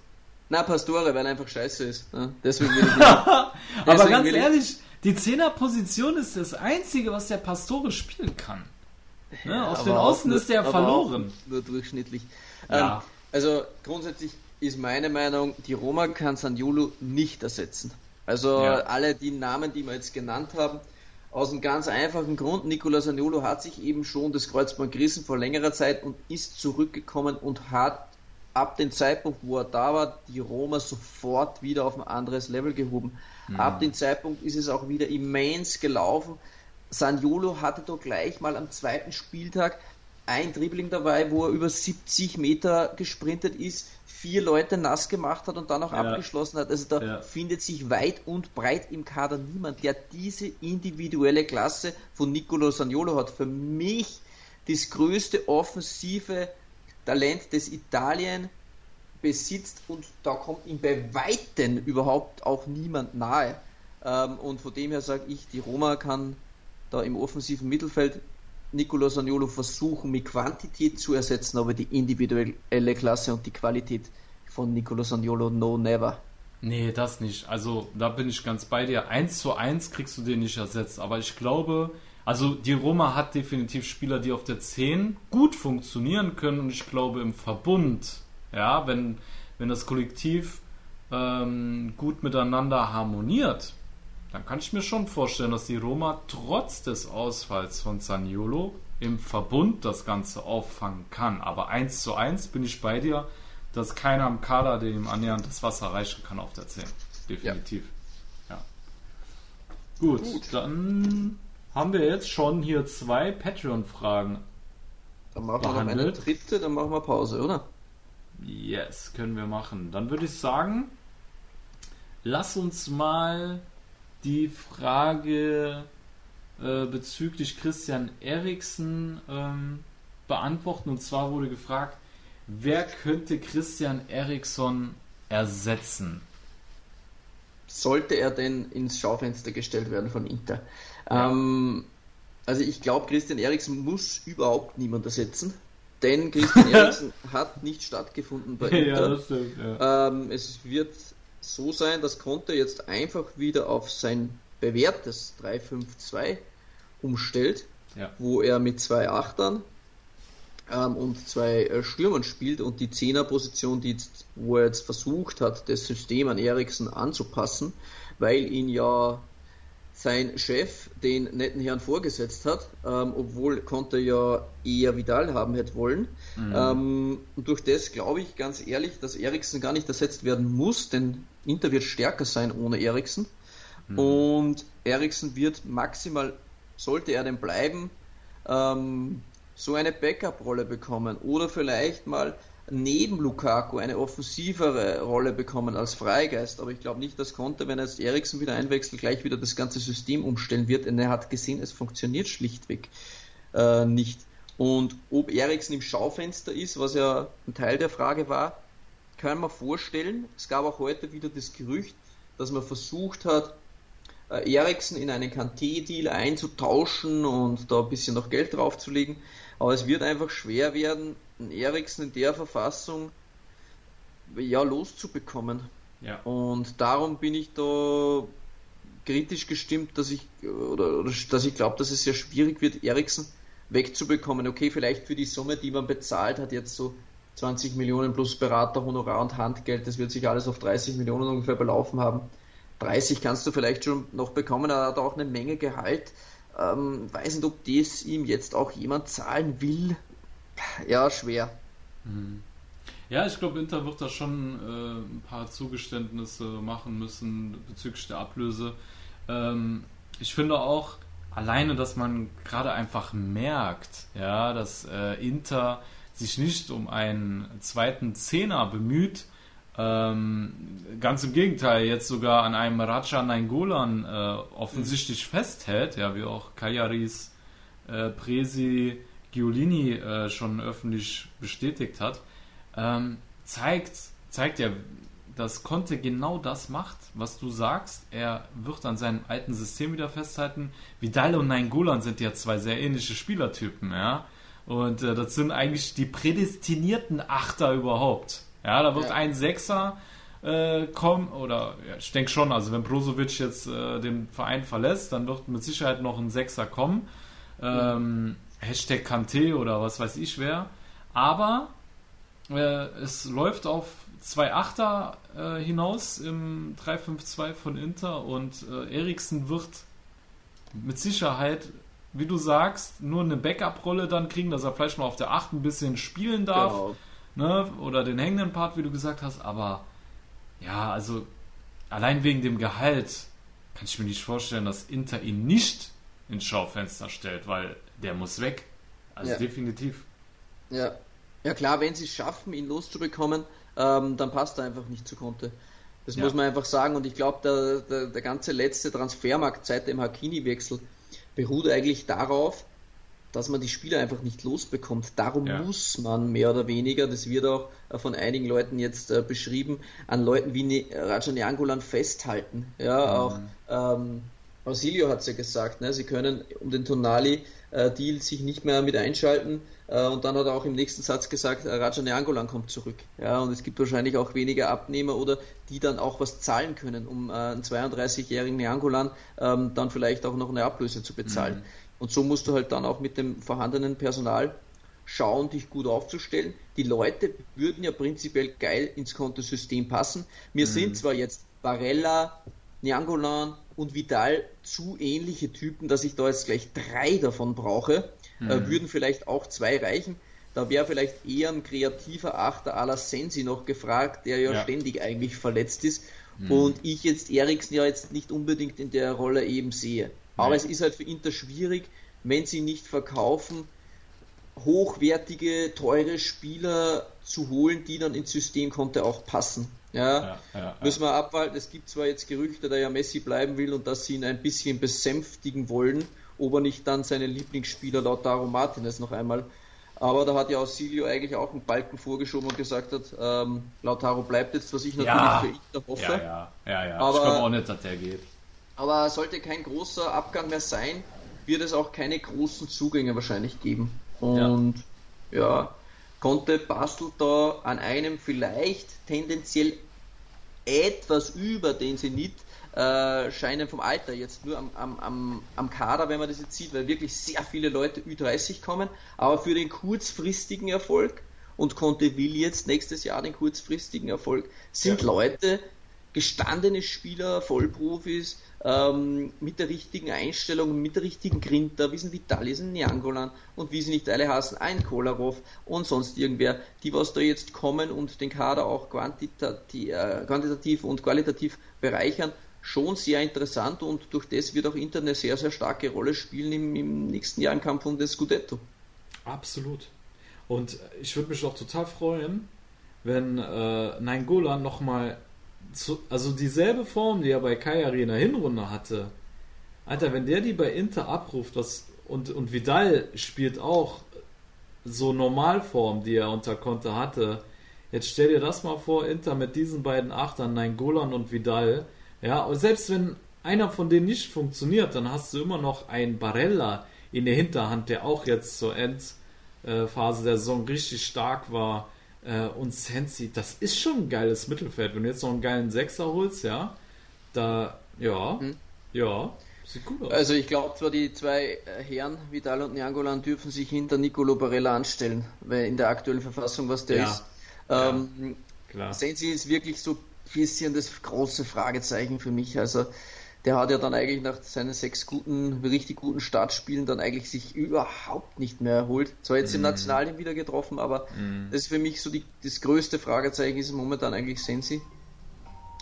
Na, Pastore, weil er einfach scheiße ist. Ne? Deswegen will ich nicht. Aber ganz ehrlich, die Zehnerposition ist das Einzige, was der Pastore spielen kann. Ne? Ja, Auf den Außen ist der verloren. Nur durchschnittlich. Ja. Ähm, also grundsätzlich ist meine Meinung, die Roma kann Sanjulu nicht ersetzen. Also ja. alle die Namen, die wir jetzt genannt haben, aus einem ganz einfachen Grund, Nicolas Aniolo hat sich eben schon das Kreuzband gerissen vor längerer Zeit und ist zurückgekommen und hat ab dem Zeitpunkt, wo er da war, die Roma sofort wieder auf ein anderes Level gehoben. Mhm. Ab dem Zeitpunkt ist es auch wieder immens gelaufen. Saniolo hatte doch gleich mal am zweiten Spieltag ein Dribbling dabei, wo er über 70 Meter gesprintet ist, vier Leute nass gemacht hat und dann auch ja. abgeschlossen hat. Also da ja. findet sich weit und breit im Kader niemand, der diese individuelle Klasse von Nicolo Sagnolo hat. Für mich das größte offensive Talent, das Italien besitzt und da kommt ihm bei Weitem überhaupt auch niemand nahe. Ähm, und von dem her sage ich, die Roma kann da im offensiven Mittelfeld Nicolo Saniolo versuchen, mit Quantität zu ersetzen, aber die individuelle Klasse und die Qualität von Nicolo Saniolo no never. Nee, das nicht. Also da bin ich ganz bei dir. Eins zu eins kriegst du den nicht ersetzt. Aber ich glaube, also die Roma hat definitiv Spieler, die auf der 10 gut funktionieren können. Und ich glaube im Verbund, ja, wenn, wenn das Kollektiv ähm, gut miteinander harmoniert, dann kann ich mir schon vorstellen, dass die Roma trotz des Ausfalls von Saniolo im Verbund das Ganze auffangen kann. Aber eins zu eins bin ich bei dir, dass keiner am Kader dem annähernd das Wasser reichen kann auf der 10. Definitiv. Ja. ja. Gut, Gut, dann haben wir jetzt schon hier zwei Patreon-Fragen. Dann machen wir noch eine dritte, dann machen wir Pause, oder? Yes, können wir machen. Dann würde ich sagen, lass uns mal die Frage äh, bezüglich Christian Eriksen ähm, beantworten. Und zwar wurde gefragt, wer könnte Christian Eriksson ersetzen? Sollte er denn ins Schaufenster gestellt werden von Inter? Ja. Ähm, also ich glaube, Christian Eriksen muss überhaupt niemand ersetzen, denn Christian Eriksen hat nicht stattgefunden bei Inter. Ja, stimmt, ja. ähm, es wird so sein, dass Conte jetzt einfach wieder auf sein bewährtes 3-5-2 umstellt, ja. wo er mit zwei Achtern ähm, und zwei äh, Stürmern spielt und die Zehnerposition, die wo er jetzt versucht hat, das System an Eriksen anzupassen, weil ihn ja sein Chef den netten Herrn vorgesetzt hat, ähm, obwohl Conte ja eher Vidal haben hätte wollen. Mhm. Ähm, und durch das glaube ich ganz ehrlich, dass Eriksen gar nicht ersetzt werden muss, denn Inter wird stärker sein ohne Eriksen. Mhm. Und Eriksen wird maximal, sollte er denn bleiben, ähm, so eine Backup-Rolle bekommen oder vielleicht mal neben Lukaku eine offensivere Rolle bekommen als Freigeist. Aber ich glaube nicht, dass Conte, wenn er jetzt Eriksen wieder einwechselt, gleich wieder das ganze System umstellen wird, denn er hat gesehen, es funktioniert schlichtweg äh, nicht. Und ob Eriksen im Schaufenster ist, was ja ein Teil der Frage war, kann man vorstellen. Es gab auch heute wieder das Gerücht, dass man versucht hat, äh, Eriksen in einen Kanté-Deal einzutauschen und da ein bisschen noch Geld draufzulegen. Aber es wird einfach schwer werden, einen Eriksen in der Verfassung ja loszubekommen. Ja. Und darum bin ich da kritisch gestimmt, dass ich oder, oder dass ich glaube, dass es sehr schwierig wird, Eriksen wegzubekommen. Okay, vielleicht für die Summe, die man bezahlt hat, jetzt so 20 Millionen plus Berater, Honorar und Handgeld, das wird sich alles auf 30 Millionen ungefähr belaufen haben. 30 kannst du vielleicht schon noch bekommen, er hat auch eine Menge Gehalt. Ähm, weiß nicht, ob das ihm jetzt auch jemand zahlen will. Ja, schwer. Mhm. Ja, ich glaube, Inter wird da schon äh, ein paar Zugeständnisse machen müssen bezüglich der Ablöse. Ähm, ich finde auch alleine, dass man gerade einfach merkt, ja, dass äh, Inter sich nicht um einen zweiten Zehner bemüht. Ähm, ganz im Gegenteil, jetzt sogar an einem Raja Nainggolan äh, offensichtlich festhält, ja, wie auch Kajaris äh, Presi Giolini äh, schon öffentlich bestätigt hat, ähm, zeigt, zeigt ja, dass Conte genau das macht, was du sagst. Er wird an seinem alten System wieder festhalten. Vidal und Nainggolan sind ja zwei sehr ähnliche Spielertypen, ja. Und äh, das sind eigentlich die prädestinierten Achter überhaupt. Ja, da wird ja. ein Sechser äh, kommen, oder ja, ich denke schon, also wenn Brozovic jetzt äh, den Verein verlässt, dann wird mit Sicherheit noch ein Sechser kommen. Ähm, Hashtag Kante oder was weiß ich wer. Aber äh, es läuft auf zwei Achter äh, hinaus im 3-5-2 von Inter und äh, Eriksen wird mit Sicherheit wie du sagst, nur eine Backup-Rolle dann kriegen, dass er vielleicht mal auf der 8 ein bisschen spielen darf. Genau. Ne? Oder den hängenden Part, wie du gesagt hast. Aber ja, also allein wegen dem Gehalt kann ich mir nicht vorstellen, dass Inter ihn nicht ins Schaufenster stellt, weil der muss weg. Also ja. definitiv. Ja, ja klar, wenn sie es schaffen, ihn loszubekommen, ähm, dann passt er einfach nicht zu Conte. Das ja. muss man einfach sagen. Und ich glaube, der, der, der, ganze letzte Transfermarkt seit dem Hakini-Wechsel beruht eigentlich darauf, dass man die Spieler einfach nicht losbekommt. Darum ja. muss man mehr oder weniger, das wird auch äh, von einigen Leuten jetzt äh, beschrieben, an Leuten wie ne Raja Neangolan festhalten. Ja, mhm. auch ähm, Ausilio hat es ja gesagt, ne? sie können um den Tonali-Deal äh, sich nicht mehr mit einschalten. Äh, und dann hat er auch im nächsten Satz gesagt, äh, Raja Neangolan kommt zurück. Ja, und es gibt wahrscheinlich auch weniger Abnehmer oder die dann auch was zahlen können, um äh, einen 32-jährigen Neangolan ähm, dann vielleicht auch noch eine Ablöse zu bezahlen. Mhm. Und so musst du halt dann auch mit dem vorhandenen Personal schauen, dich gut aufzustellen. Die Leute würden ja prinzipiell geil ins Kontosystem passen. Mir mhm. sind zwar jetzt Barella, Niangolan und Vidal zu ähnliche Typen, dass ich da jetzt gleich drei davon brauche. Äh, mhm. Äh, würden vielleicht auch zwei reichen. Da wäre vielleicht eher ein kreativer Achter à la Sensi noch gefragt, der ja, ja. ständig eigentlich verletzt ist. Mhm. Und ich jetzt Eriksen ja jetzt nicht unbedingt in der Rolle eben sehe. Aber es ist halt für Inter schwierig, wenn sie nicht verkaufen, hochwertige, teure Spieler zu holen, die dann ins System konnte auch passen. Ja, ja, ja, müssen wir abwarten. Es gibt zwar jetzt Gerüchte, da ja Messi bleiben will und dass sie ihn ein bisschen besänftigen wollen, ob er nicht dann seinen Lieblingsspieler Lautaro Martinez noch einmal. Aber da hat ja Ausilio eigentlich auch einen Balken vorgeschoben und gesagt hat, ähm, Lautaro bleibt jetzt, was ich natürlich ja. für Inter hoffe. Ja, ja, ja, ja. Aber, ich glaube auch nicht, dass der geht. Aber sollte kein großer Abgang mehr sein, wird es auch keine großen Zugänge wahrscheinlich geben. Und ja, ja Conte bastelt da an einem vielleicht tendenziell etwas über den Zenit äh, scheinen vom Alter jetzt nur am, am, am, am Kader, wenn man das jetzt sieht, weil wirklich sehr viele Leute Ü30 kommen, aber für den kurzfristigen Erfolg und Conte will jetzt nächstes Jahr den kurzfristigen Erfolg, sind ja. Leute, gestandene Spieler, Vollprofis, ähm, mit der richtigen Einstellung, mit der richtigen Grinta, wie sind Vitalis, ein Niangolan und wie sie nicht alle hassen, ein Kolarov und sonst irgendwer, die was da jetzt kommen und den Kader auch quantitativ, äh, quantitativ und qualitativ bereichern, schon sehr interessant und durch das wird auch Inter eine sehr, sehr starke Rolle spielen im, im nächsten Jahr im Kampf um das Scudetto. Absolut. Und ich würde mich auch total freuen, wenn äh, Nainggolan nochmal also dieselbe Form, die er bei Kajari in der Hinrunde hatte, Alter, wenn der die bei Inter abruft, das, und, und Vidal spielt auch so Normalform, die er unter Conte hatte. Jetzt stell dir das mal vor, Inter mit diesen beiden Achtern, nein, Golan und Vidal. Ja, und selbst wenn einer von denen nicht funktioniert, dann hast du immer noch einen Barella in der Hinterhand, der auch jetzt zur Endphase der Saison richtig stark war. Äh, und Sensi, das ist schon ein geiles Mittelfeld. Wenn du jetzt noch einen geilen Sechser holst, ja, da, ja, hm. ja, sieht gut aus. Also ich glaube zwar, die zwei äh, Herren, Vidal und Niangolan, dürfen sich hinter Nicolo Barella anstellen, weil in der aktuellen Verfassung, was der ja. ist. Ähm, ja, Sensi ist wirklich so bisschen das große Fragezeichen für mich. Also der hat ja dann eigentlich nach seinen sechs guten, richtig guten Startspielen dann eigentlich sich überhaupt nicht mehr erholt. Zwar jetzt mm. im mhm. Nationalen wieder getroffen, aber mm. das ist für mich so die, das größte Fragezeichen ist momentan eigentlich Sensi.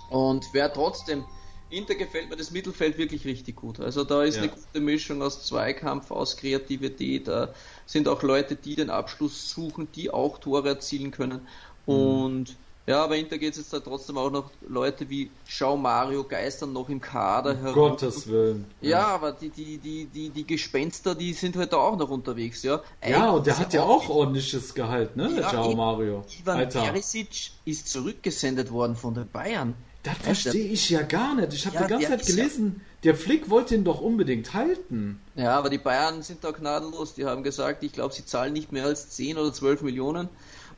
Und wer trotzdem, Inter gefällt mir das Mittelfeld wirklich richtig gut. Also da ist ja. eine gute Mischung aus Zweikampf, aus Kreativität. Da sind auch Leute, die den Abschluss suchen, die auch Tore erzielen können. Mm. Und ja, aber Inter geht es jetzt da trotzdem auch noch Leute wie Schau Mario geistern noch im Kader um herum. Gottes Willen. Ja, ja, aber die, die, die, die, die Gespenster, die sind halt auch noch unterwegs, ja. Eigentlich ja, und der hat ja auch ordentliches Gehalt, ne, ja, Ciao Mario. Ivan Alter. Perisic ist zurückgesendet worden von den Bayern. Das verstehe ich ja gar nicht. Ich habe ja, die ganze Zeit gelesen, der Flick wollte ihn doch unbedingt halten. Ja, aber die Bayern sind da gnadenlos. Die haben gesagt, ich glaube, sie zahlen nicht mehr als 10 oder 12 Millionen.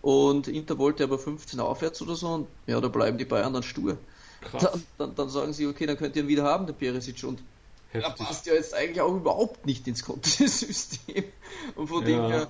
Und Inter wollte aber 15 aufwärts oder so und ja, da bleiben die Bayern dann stur. Dann, dann, dann, sagen sie, okay, dann könnt ihr ihn wieder haben, der Perisic. Und Heftig. er passt ja jetzt eigentlich auch überhaupt nicht ins Kontesystem. Und von ja, dem her,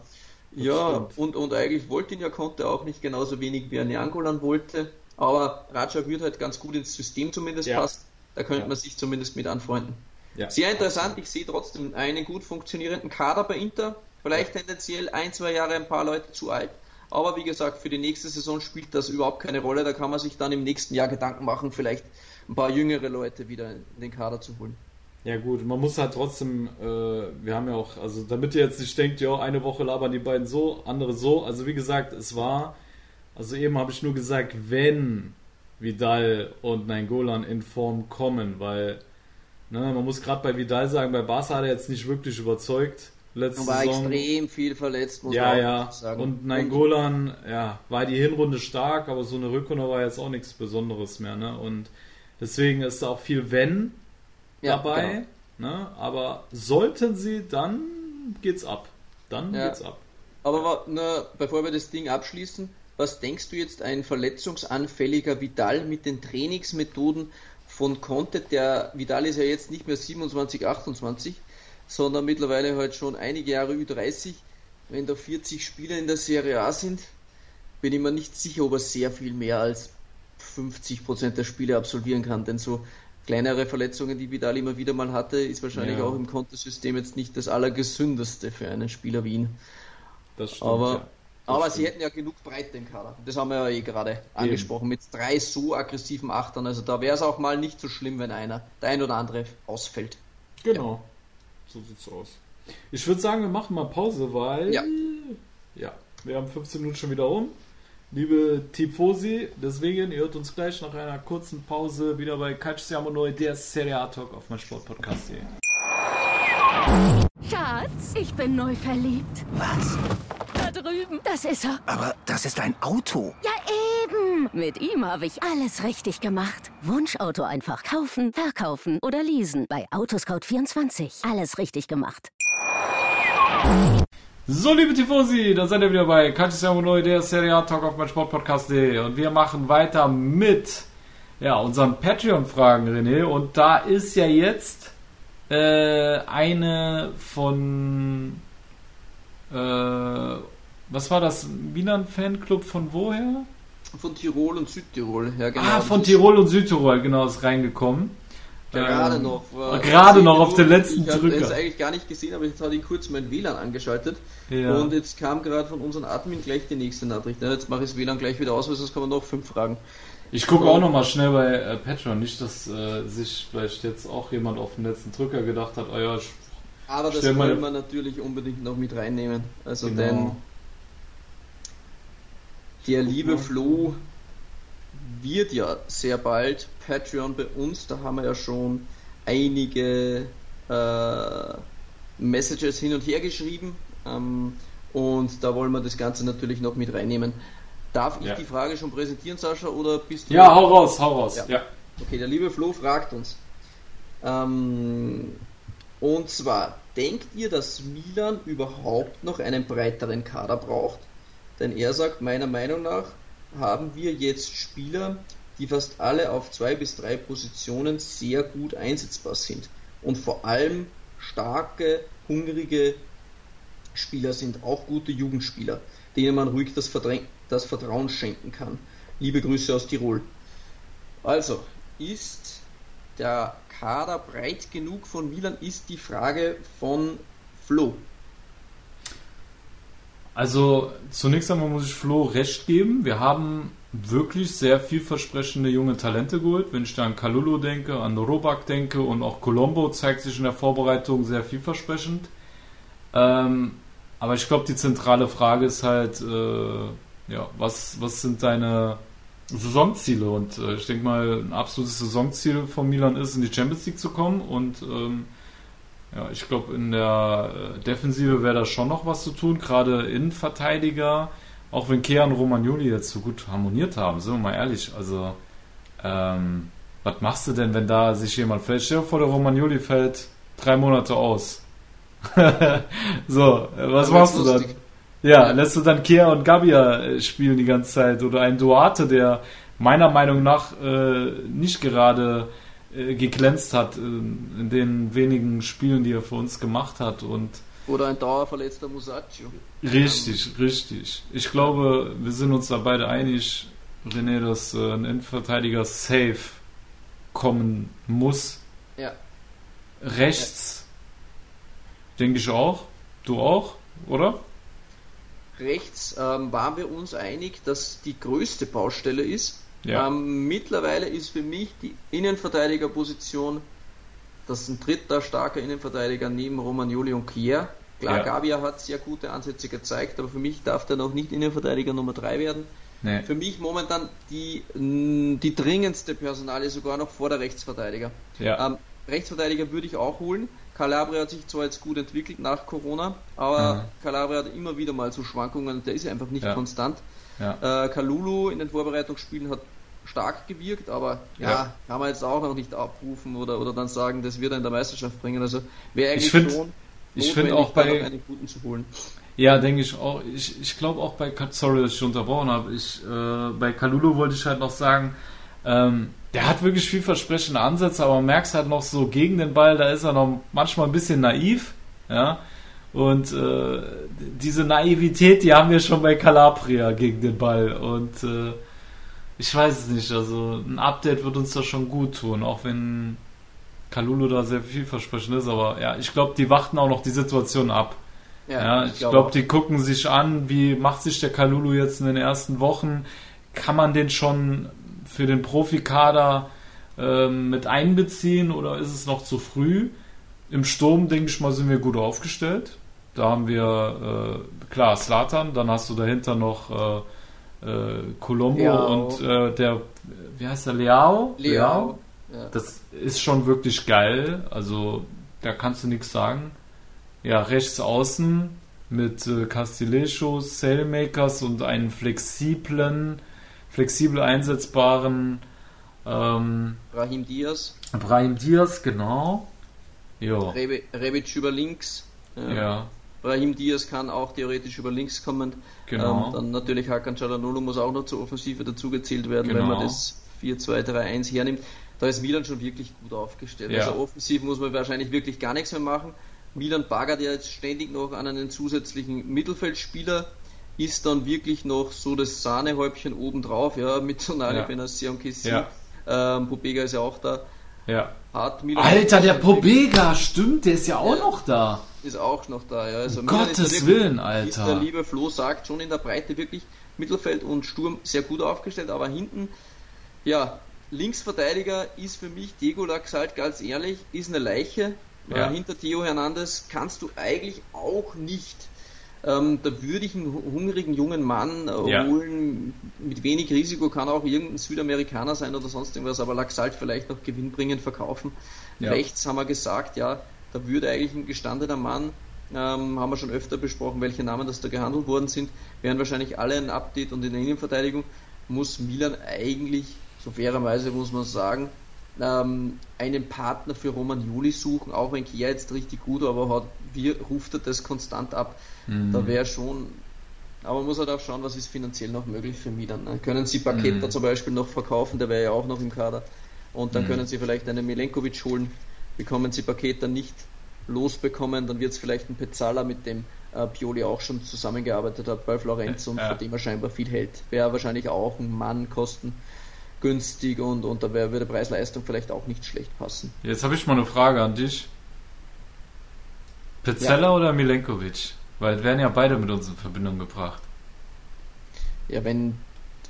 ja, und, und eigentlich wollte ihn ja Conte auch nicht genauso wenig wie er Neangolan wollte. Aber Raja wird halt ganz gut ins System zumindest ja. passen. Da könnte ja. man sich zumindest mit anfreunden. Ja. Sehr interessant, ich sehe trotzdem einen gut funktionierenden Kader bei Inter. Vielleicht tendenziell ein, zwei Jahre ein paar Leute zu alt. Aber wie gesagt, für die nächste Saison spielt das überhaupt keine Rolle. Da kann man sich dann im nächsten Jahr Gedanken machen, vielleicht ein paar jüngere Leute wieder in den Kader zu holen. Ja gut, man muss halt trotzdem, äh, wir haben ja auch, also damit ihr jetzt nicht denkt, ja, eine Woche labern die beiden so, andere so. Also wie gesagt, es war, also eben habe ich nur gesagt, wenn Vidal und Nainggolan in Form kommen, weil ne, man muss gerade bei Vidal sagen, bei Barca hat er jetzt nicht wirklich überzeugt. Letzte war Saison. extrem viel verletzt, muss ja, man ja. sagen. Und Nainggolan, ja, war die Hinrunde stark, aber so eine Rückrunde war jetzt auch nichts Besonderes mehr, ne? Und deswegen ist da auch viel Wenn Ja, dabei. genau. Ne? Aber sollten sie, dann geht's ab. Dann Ja. geht's ab. Aber na, bevor wir das Ding abschließen, was denkst du jetzt ein verletzungsanfälliger Vidal mit den Trainingsmethoden von Conte? Der Vidal ist ja jetzt nicht mehr 27, 28, sondern mittlerweile halt schon einige Jahre Ü30. Wenn da 40 Spieler in der Serie A sind, bin ich mir nicht sicher, ob er sehr viel mehr als 50% der Spiele absolvieren kann. Denn so kleinere Verletzungen, die Vidal immer wieder mal hatte, ist wahrscheinlich Ja. auch im Conte-System jetzt nicht das allergesündeste für einen Spieler wie ihn. Das stimmt. Aber, ja. aber stimmt. sie hätten ja genug Breite im Kader. Das haben wir ja eh gerade angesprochen. Mit drei so aggressiven Achtern. Also da wäre es auch mal nicht so schlimm, wenn einer, der ein oder andere ausfällt. Genau. So sieht's aus. Ich würde sagen, wir machen mal Pause, weil. Ja. Ja, wir haben 15 Minuten schon wieder um. Liebe Tifosi, deswegen, ihr hört uns gleich nach einer kurzen Pause wieder bei Calcio Siamo Neu, der Serie A Talk auf mein Sportpodcast.de. Schatz, ich bin neu verliebt. Was? Da drüben. Das ist er. Aber das ist ein Auto. Ja, eben. Mit ihm habe ich alles richtig gemacht. Wunschauto einfach kaufen, verkaufen oder leasen. Bei Autoscout24. Alles richtig gemacht. So, liebe Tifosi, da seid ihr wieder bei Calcio Siamo Neu, der Serie A Talk auf mein Sportpodcast.de und wir machen weiter mit ja, unseren Patreon-Fragen, René. Und da ist ja jetzt äh, eine von äh, was war das? Milan Fanclub von woher? Von Tirol und Südtirol. Ja, genau. ah, von Tirol und Südtirol, genau, ist reingekommen. Gerade Ähm, noch. war- gerade ich noch auf den letzten Ich habe Drücker. es eigentlich gar nicht gesehen, aber jetzt hatte ich kurz mein WLAN angeschaltet. Ja. Und jetzt kam gerade von unserem Admin gleich die nächste Nachricht. Ja, jetzt mache ich das WLAN gleich wieder aus, weil sonst kommen noch fünf Fragen. Ich gucke auch noch mal schnell bei äh, Patreon, nicht, dass äh, sich vielleicht jetzt auch jemand auf den letzten Drücker gedacht hat, oh ja, ich, Aber das wollen wir natürlich unbedingt noch mit reinnehmen. Also Genau. denn der liebe. Flo wird ja sehr bald Patreon bei uns. Da haben wir ja schon einige äh, Messages hin und her geschrieben. Ähm, und da wollen wir das Ganze natürlich noch mit reinnehmen. Darf ich Ja. die Frage schon präsentieren, Sascha, oder bist du... ja, hau raus, hau raus. Ja. Ja. Okay, der liebe Flo fragt uns. Ähm, und zwar, denkt ihr, dass Milan überhaupt noch einen breiteren Kader braucht? Denn er sagt, meiner Meinung nach haben wir jetzt Spieler, die fast alle auf zwei bis drei Positionen sehr gut einsetzbar sind. Und vor allem starke, hungrige Spieler sind, auch gute Jugendspieler, denen man ruhig das, das Vertrauen schenken kann. Liebe Grüße aus Tirol. Also, ist der Kader breit genug von Milan, ist die Frage von Flo. Also zunächst einmal muss ich Flo recht geben. Wir haben wirklich sehr vielversprechende junge Talente geholt. Wenn ich da an Kalulu denke, an Robak denke und auch Colombo zeigt sich in der Vorbereitung sehr vielversprechend. Ähm, aber ich glaube, die zentrale Frage ist halt, äh, ja, was, was sind deine Saisonziele? Und äh, ich denke mal, ein absolutes Saisonziel von Milan ist, in die Champions League zu kommen und ähm, ja, ich glaube, in der äh, Defensive wäre da schon noch was zu tun, gerade Innenverteidiger, auch wenn Kea und Romagnoli jetzt so gut harmoniert haben, sind wir mal ehrlich. Also, ähm, was machst du denn, wenn da sich jemand fällt? Stell dir vor, der Romagnoli fällt drei Monate aus. so, äh, was machst du dann? Ja. lässt du dann Kea und Gabia äh, spielen die ganze Zeit oder ein Duarte, der meiner Meinung nach äh, nicht gerade äh, geglänzt hat äh, in den wenigen Spielen, die er für uns gemacht hat und Oder ein dauerverletzter Musacchio. richtig, richtig. Ich glaube, wir sind uns da beide einig, René, dass äh, ein Innenverteidiger safe kommen muss. Ja. Rechts denke ich auch. Du auch, oder? Rechts ähm, waren wir uns einig, dass die größte Baustelle ist. Ja. Ähm, mittlerweile ist für mich die Innenverteidigerposition dass ein dritter starker Innenverteidiger neben Romagnoli und Kier. Klar, ja. Gavia hat sehr gute Ansätze gezeigt, aber für mich darf der noch nicht Innenverteidiger Nummer 3 werden. Nee. Für mich momentan die, die dringendste Personalie sogar noch vor der Rechtsverteidiger. Ja. Ähm, Rechtsverteidiger würde ich auch holen. Calabria hat sich zwar jetzt gut entwickelt nach Corona, aber mhm. Calabria hat immer wieder mal so Schwankungen, der ist einfach nicht ja. konstant. Ja. Äh, Kalulu in den Vorbereitungsspielen hat stark gewirkt, aber ja, ja, kann man jetzt auch noch nicht abrufen oder, oder dann sagen, das wird er in der Meisterschaft bringen. Also wäre eigentlich ich find, schon ich finde auch bei einen guten zu holen. Ja, denke ich auch. Ich, ich glaube auch bei, sorry, dass ich unterbrochen habe, ich, äh, bei Kalulu wollte ich halt noch sagen, ähm, der hat wirklich vielversprechende Ansätze, aber man merkt halt noch so gegen den Ball, da ist er noch manchmal ein bisschen naiv, ja. Und äh, diese Naivität, die haben wir schon bei Calabria gegen den Ball. Und äh, ich weiß es nicht, also ein Update wird uns da schon gut tun, auch wenn Kalulu da sehr vielversprechend ist, aber ja, ich glaube, die warten auch noch die Situation ab. Ja, ja ich glaube, glaub, die gucken sich an, wie macht sich der Kalulu jetzt in den ersten Wochen? Kann man den schon für den Profikader äh, mit einbeziehen oder ist es noch zu früh? Im Sturm, denke ich mal, sind wir gut aufgestellt. Da haben wir, äh, klar, Slatan, dann hast du dahinter noch äh, äh, Colombo Leao. und äh, der, wie heißt der, Leao? Leao. Ja. Das ist schon wirklich geil. Also, da kannst du nichts sagen. Ja, rechts außen mit äh, Castillejo, Sailmakers und einen flexiblen, flexibel einsetzbaren ähm, Brahim Diaz. Brahim Diaz, genau. Ja. Rebic über links. Ja. ja. Brahim Diaz kann auch theoretisch über links kommen. Genau. Ähm, dann natürlich Hakan Çalhanoğlu muss auch noch zur Offensive dazugezählt werden, genau. wenn man das 4-2-3-1 hernimmt. Da ist Milan schon wirklich gut aufgestellt. Ja. Also offensiv muss man wahrscheinlich wirklich gar nichts mehr machen. Milan bagert ja jetzt ständig noch an einen zusätzlichen Mittelfeldspieler, ist dann wirklich noch so das Sahnehäubchen obendrauf, ja, mit Sonali ja. Benassia und Kessi. Ja. Ähm, Pobega ist ja auch da. Ja. Hat Milan Alter, der Pobega, stimmt, der ist ja auch ja, noch da. Ist auch noch da, ja. Also um Gottes Willen, Alter. der liebe Flo sagt, schon in der Breite wirklich Mittelfeld und Sturm sehr gut aufgestellt, aber hinten, ja, Linksverteidiger ist für mich Diego Laxalt ganz ehrlich, ist eine Leiche. Ja. Äh, hinter Theo Hernandez kannst du eigentlich auch nicht. Ähm, da würde ich einen hungrigen jungen Mann äh, ja. holen. Mit wenig Risiko kann auch irgendein Südamerikaner sein oder sonst irgendwas, aber Laxalt vielleicht noch gewinnbringend verkaufen. Ja. Rechts haben wir gesagt, ja, da würde eigentlich ein gestandener Mann, ähm, haben wir schon öfter besprochen, welche Namen das da gehandelt worden sind, wären wahrscheinlich alle ein Update und in der Innenverteidigung muss Milan eigentlich, so fairerweise muss man sagen, ähm, einen Partner für Roman Juli suchen, auch wenn Kia jetzt richtig gut, aber hat, wie ruft er das konstant ab? Mhm. Da wäre schon, aber man muss halt auch schauen, was ist finanziell noch möglich für Milan. Dann können sie Paketa mhm. zum Beispiel noch verkaufen, der wäre ja auch noch im Kader. Und dann mhm. können sie vielleicht einen Milenkovic holen, bekommen sie Paketa nicht losbekommen, dann wird es vielleicht ein Pezzala, mit dem äh, Pioli auch schon zusammengearbeitet hat bei Florenz und ja. von dem er scheinbar viel hält. Wäre wahrscheinlich auch ein Mann kosten günstig und, und da würde Preis-Leistung vielleicht auch nicht schlecht passen. Jetzt habe ich mal eine Frage an dich. Pezzella ja. oder Milenkovic? Weil werden ja beide mit uns in Verbindung gebracht. Ja, wenn,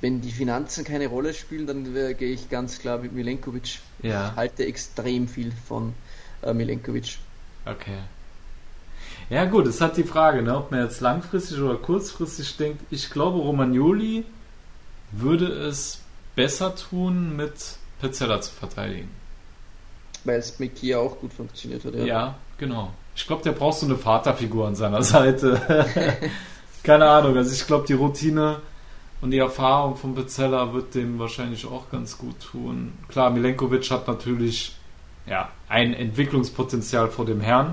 wenn die Finanzen keine Rolle spielen, dann äh, gehe ich ganz klar mit Milenkovic. Ja. Ich halte extrem viel von äh, Milenkovic. Okay. Ja gut, es hat die Frage, ne, ob man jetzt langfristig oder kurzfristig denkt. Ich glaube, Romagnoli würde es besser tun, mit Pezzella zu verteidigen. Weil es mit Kia auch gut funktioniert hat, ja. Ja, genau. Ich glaube, der braucht so eine Vaterfigur an seiner Seite. Keine Ahnung, also ich glaube, die Routine und die Erfahrung von Pezzella wird dem wahrscheinlich auch ganz gut tun. Klar, Milenkovic hat natürlich ja, ein Entwicklungspotenzial vor dem Herrn.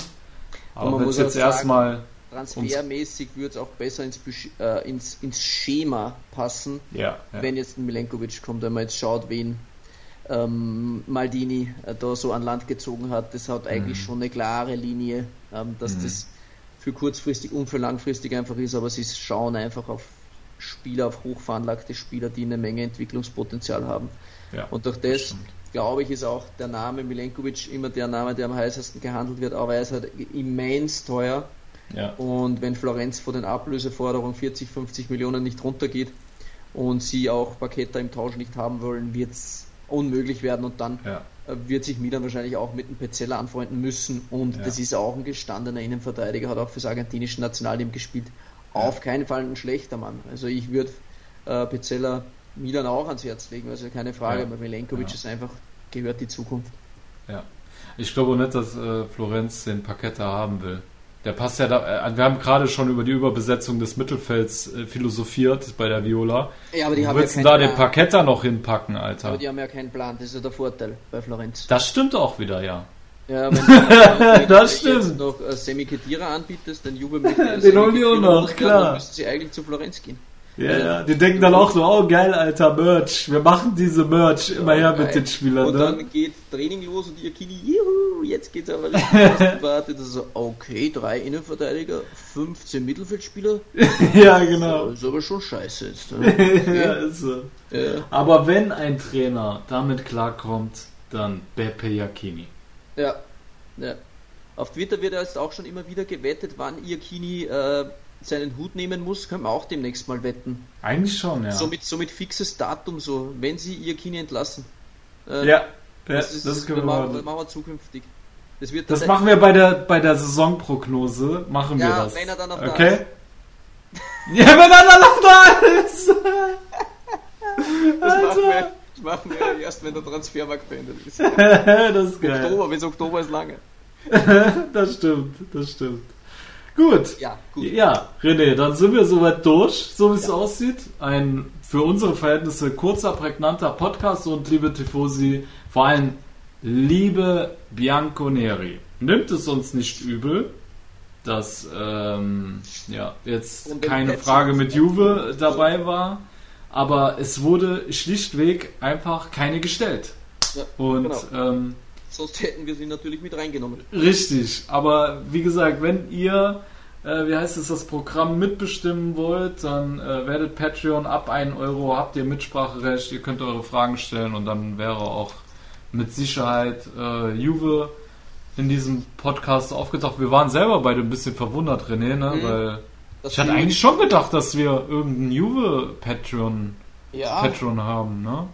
Aber wenn es jetzt erstmal transfermäßig würde es auch besser ins, äh, ins, ins Schema passen, ja, ja. wenn jetzt ein Milenkovic kommt, wenn man jetzt schaut, wen ähm, Maldini äh, da so an Land gezogen hat. Das hat eigentlich mhm. schon eine klare Linie, ähm, dass mhm. das für kurzfristig und für langfristig einfach ist, aber sie schauen einfach auf Spieler, auf hochveranlagte Spieler, die eine Menge Entwicklungspotenzial haben. Ja, und durch das, das glaube ich, ist auch der Name Milenkovic immer der Name, der am heißesten gehandelt wird, aber er ist halt immens teuer ja. Und wenn Florenz vor den Ablöseforderungen 40, 50 Millionen nicht runtergeht und sie auch Paketa im Tausch nicht haben wollen, wird es unmöglich werden und dann ja. wird sich Milan wahrscheinlich auch mit dem Pezzella anfreunden müssen und ja. das ist auch ein gestandener Innenverteidiger, hat auch fürs argentinische Nationalteam gespielt. Auf keinen Fall ein schlechter Mann. Also ich würde äh, Pezzella Milan auch ans Herz legen, also keine Frage, aber Milenkovic ist einfach, gehört die Zukunft. Ja. Ich glaube nicht, dass äh, Florenz den Paketta haben will. Der passt ja da. Äh, wir haben gerade schon über die Überbesetzung des Mittelfelds äh, philosophiert bei der Viola. Ja, aber die haben willst ja da den Paketta noch hinpacken, Alter? Aber die haben ja keinen Plan, das ist ja der Vorteil bei Florenz. Das stimmt auch wieder, ja. Ja, wenn du, wenn das du jetzt noch äh, Semi Khedira anbietest, dann Juve mit Den holen die auch noch, klar. Dann müssten sie eigentlich zu Florenz gehen. Ja, ja, die denken dann auch so, oh geil, alter Merch. Wir machen diese Merch immer her mit den Spielern. Und ne? dann geht Training los und die Akini, juhu, jetzt geht's aber richtig. wartet so, okay, drei Innenverteidiger, 15 Mittelfeldspieler. ja, genau. Das ist aber schon scheiße jetzt. Ne? Okay. ja, ist so. Ja. Aber wenn ein Trainer damit klarkommt, dann Beppe Iacchini. Ja, ja. Auf Twitter wird jetzt auch schon immer wieder gewettet, wann Iacchini äh, seinen Hut nehmen muss, können wir auch demnächst mal wetten. Eigentlich schon, ja. So mit, so mit fixes Datum, so, wenn sie ihr Kini entlassen. Äh, ja, das, ist, das können wir machen, machen. machen wir zukünftig. Das, wird das machen wir bei der, bei der Saisonprognose, machen ja, wir das. wenn er dann noch okay? da ist. ja, wenn er dann noch da ist! das, machen wir, das machen wir erst, wenn der Transfermarkt beendet ist. das ist geil. Oktober, bis Oktober ist lange. das stimmt, das stimmt. Gut. Ja, gut. Ja, René, dann sind wir soweit durch, so wie es aussieht. Ein für unsere Verhältnisse kurzer, prägnanter Podcast und liebe Tifosi, vor allem liebe Bianconeri, nimmt es uns nicht übel, dass ähm, ja, jetzt keine Frage mit Juve dabei war, aber es wurde schlichtweg einfach keine gestellt. Ja, und genau. ähm, Sonst hätten wir sie natürlich mit reingenommen. Richtig, aber wie gesagt, wenn ihr, äh, wie heißt es, das Programm mitbestimmen wollt, dann äh, werdet Patreon ab 1 Euro, habt ihr Mitspracherecht, ihr könnt eure Fragen stellen und dann wäre auch mit Sicherheit äh, Juve in diesem Podcast aufgetaucht. Wir waren selber beide ein bisschen verwundert, René, ne? Mhm. weil ich hatte eigentlich schon gedacht, dass wir irgendeinen Juve-Patreon ja. Patreon haben, ne?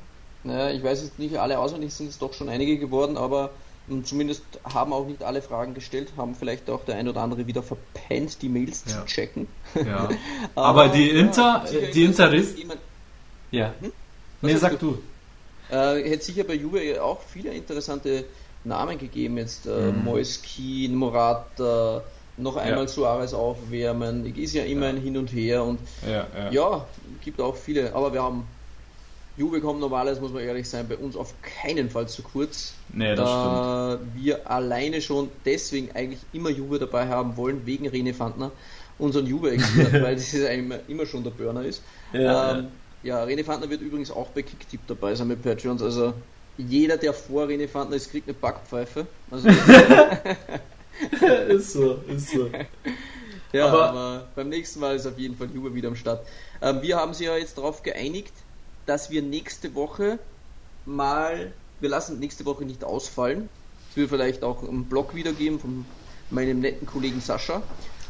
Naja, ich weiß jetzt nicht alle auswendig, sind es doch schon einige geworden, aber hm, zumindest haben auch nicht alle Fragen gestellt, haben vielleicht auch der ein oder andere wieder verpennt, die Mails ja. zu checken. Ja. aber, aber, die Inter, ja, die Interist. Ja. Hm? Nee, sag du. du. Äh, hätte sicher bei Juve auch viele interessante Namen gegeben, jetzt äh, mhm. Moiskin, Morata, noch einmal ja. Suarez aufwärmen, ist ja immer ein Hin und Her und ja, gibt auch viele, aber wir haben Juve kommt normalerweise, muss man ehrlich sein, bei uns auf keinen Fall zu kurz. Nee, das da stimmt. wir alleine schon deswegen eigentlich immer Juve dabei haben wollen, wegen Rene Fandner, unseren Juve-Experten, weil das immer, immer schon der Burner ist. Ja, ähm, ja. ja, Rene Fandner wird übrigens auch bei Kicktip dabei sein mit Patreons, also jeder, der vor Rene Fandner ist, kriegt eine Backpfeife. Also ist so, ist so. Ja, aber, aber, beim nächsten Mal ist auf jeden Fall Juve wieder am Start. Ähm, wir haben sie ja jetzt darauf geeinigt, dass wir nächste Woche mal, wir lassen nächste Woche nicht ausfallen. Es wird vielleicht auch einen Blog wiedergeben von meinem netten Kollegen Sascha.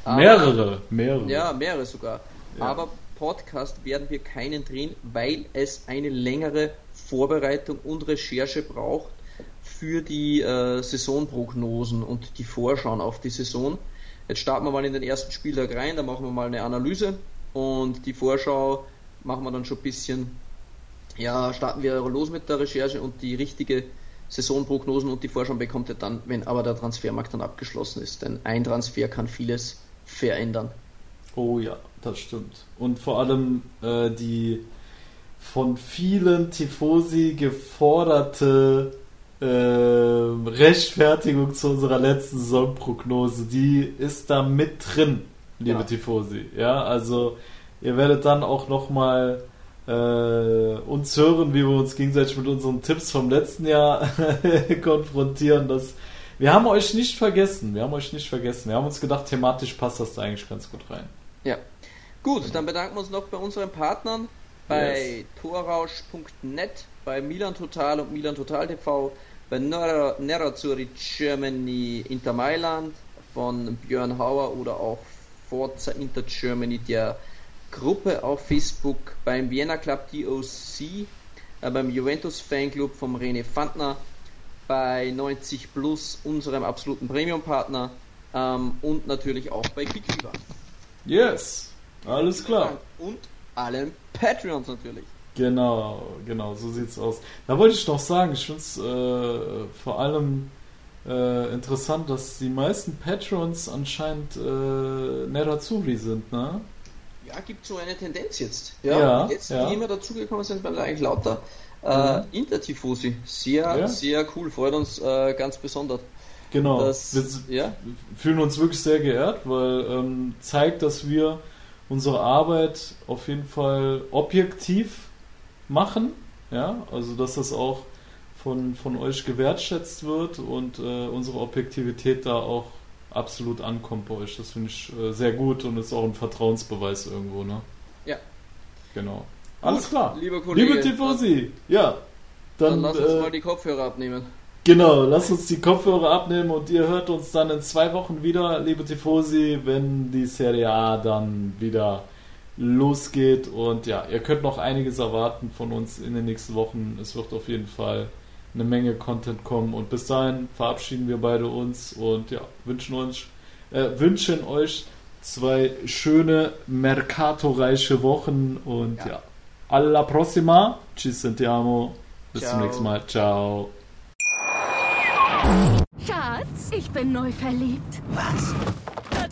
Aber, mehrere, mehrere. Ja, mehrere sogar. Ja. Aber Podcast werden wir keinen drehen, weil es eine längere Vorbereitung und Recherche braucht für die äh, Saisonprognosen und die Vorschauen auf die Saison. Jetzt starten wir mal in den ersten Spieltag rein, da machen wir mal eine Analyse und die Vorschau machen wir dann schon ein bisschen ja, starten wir los mit der Recherche und die richtige Saisonprognosen und die Vorschau bekommt ihr dann, wenn aber der Transfermarkt dann abgeschlossen ist. Denn ein Transfer kann vieles verändern. Oh ja, das stimmt. Und vor allem äh, die von vielen Tifosi geforderte äh, Rechtfertigung zu unserer letzten Saisonprognose, die ist da mit drin, liebe ja. Tifosi. Ja, also ihr werdet dann auch nochmal äh, uns hören, wie wir uns gegenseitig mit unseren Tipps vom letzten Jahr konfrontieren. Das, wir haben euch nicht vergessen. Wir haben euch nicht vergessen. Wir haben uns gedacht, thematisch passt das da eigentlich ganz gut rein. Ja. Gut, dann bedanken wir uns noch bei unseren Partnern, bei yes. torrausch.net, bei Milan Total und Milan Total TV, bei Nerazzurri Germany Inter Mailand von Björn Hauer oder auch Forza Inter Germany, der Gruppe auf Facebook beim Vienna Club DOC, äh, beim Juventus Fanclub vom René Fandner bei 90 Plus, unserem absoluten Premium-Partner ähm, und natürlich auch bei Kickfever. Yes, alles klar. Und allen Patreons natürlich. Genau, genau, so sieht's aus. Da wollte ich noch sagen, ich finde es äh, vor allem äh, interessant, dass die meisten Patrons anscheinend äh, Nerazzurri sind, ne? Ja, gibt so eine Tendenz jetzt. Ja, ja jetzt, ja. die immer dazugekommen sind, weil eigentlich lauter äh, mhm. Intertifosi. Sehr, ja. sehr cool, freut uns äh, ganz besonders. Genau, das, wir ja? fühlen uns wirklich sehr geehrt, weil ähm, zeigt, dass wir unsere Arbeit auf jeden Fall objektiv machen, ja, also dass das auch von, von euch gewertschätzt wird und äh, unsere Objektivität da auch absolut ankommt bei euch. Das finde ich äh, sehr gut und ist auch ein Vertrauensbeweis irgendwo, ne? Ja. Genau. Alles klar. Lieber Kollege. Liebe Tifosi, ja. Dann, dann lass uns äh, mal die Kopfhörer abnehmen. Genau, lasst uns die Kopfhörer abnehmen und ihr hört uns dann in zwei Wochen wieder, liebe Tifosi, wenn die Serie A dann wieder losgeht. Und ja, ihr könnt noch einiges erwarten von uns in den nächsten Wochen. Es wird auf jeden Fall eine Menge Content kommen. Und bis dahin verabschieden wir beide uns und ja, wünschen uns, äh, wünschen euch zwei schöne, mercato-reiche Wochen und ja. ja. Alla prossima. Ci sentiamo. Bis Ciao. zum nächsten Mal. Ciao. Schatz, ich bin neu verliebt. Was?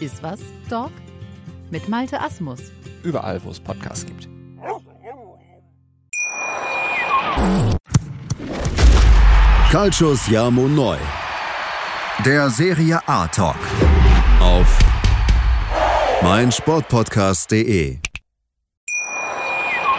Iswas Dog mit Malte Asmus. Überall, wo es Podcasts gibt. Calcius Jamo Neu. Der Serie A Talk. Auf meinsportpodcast.de.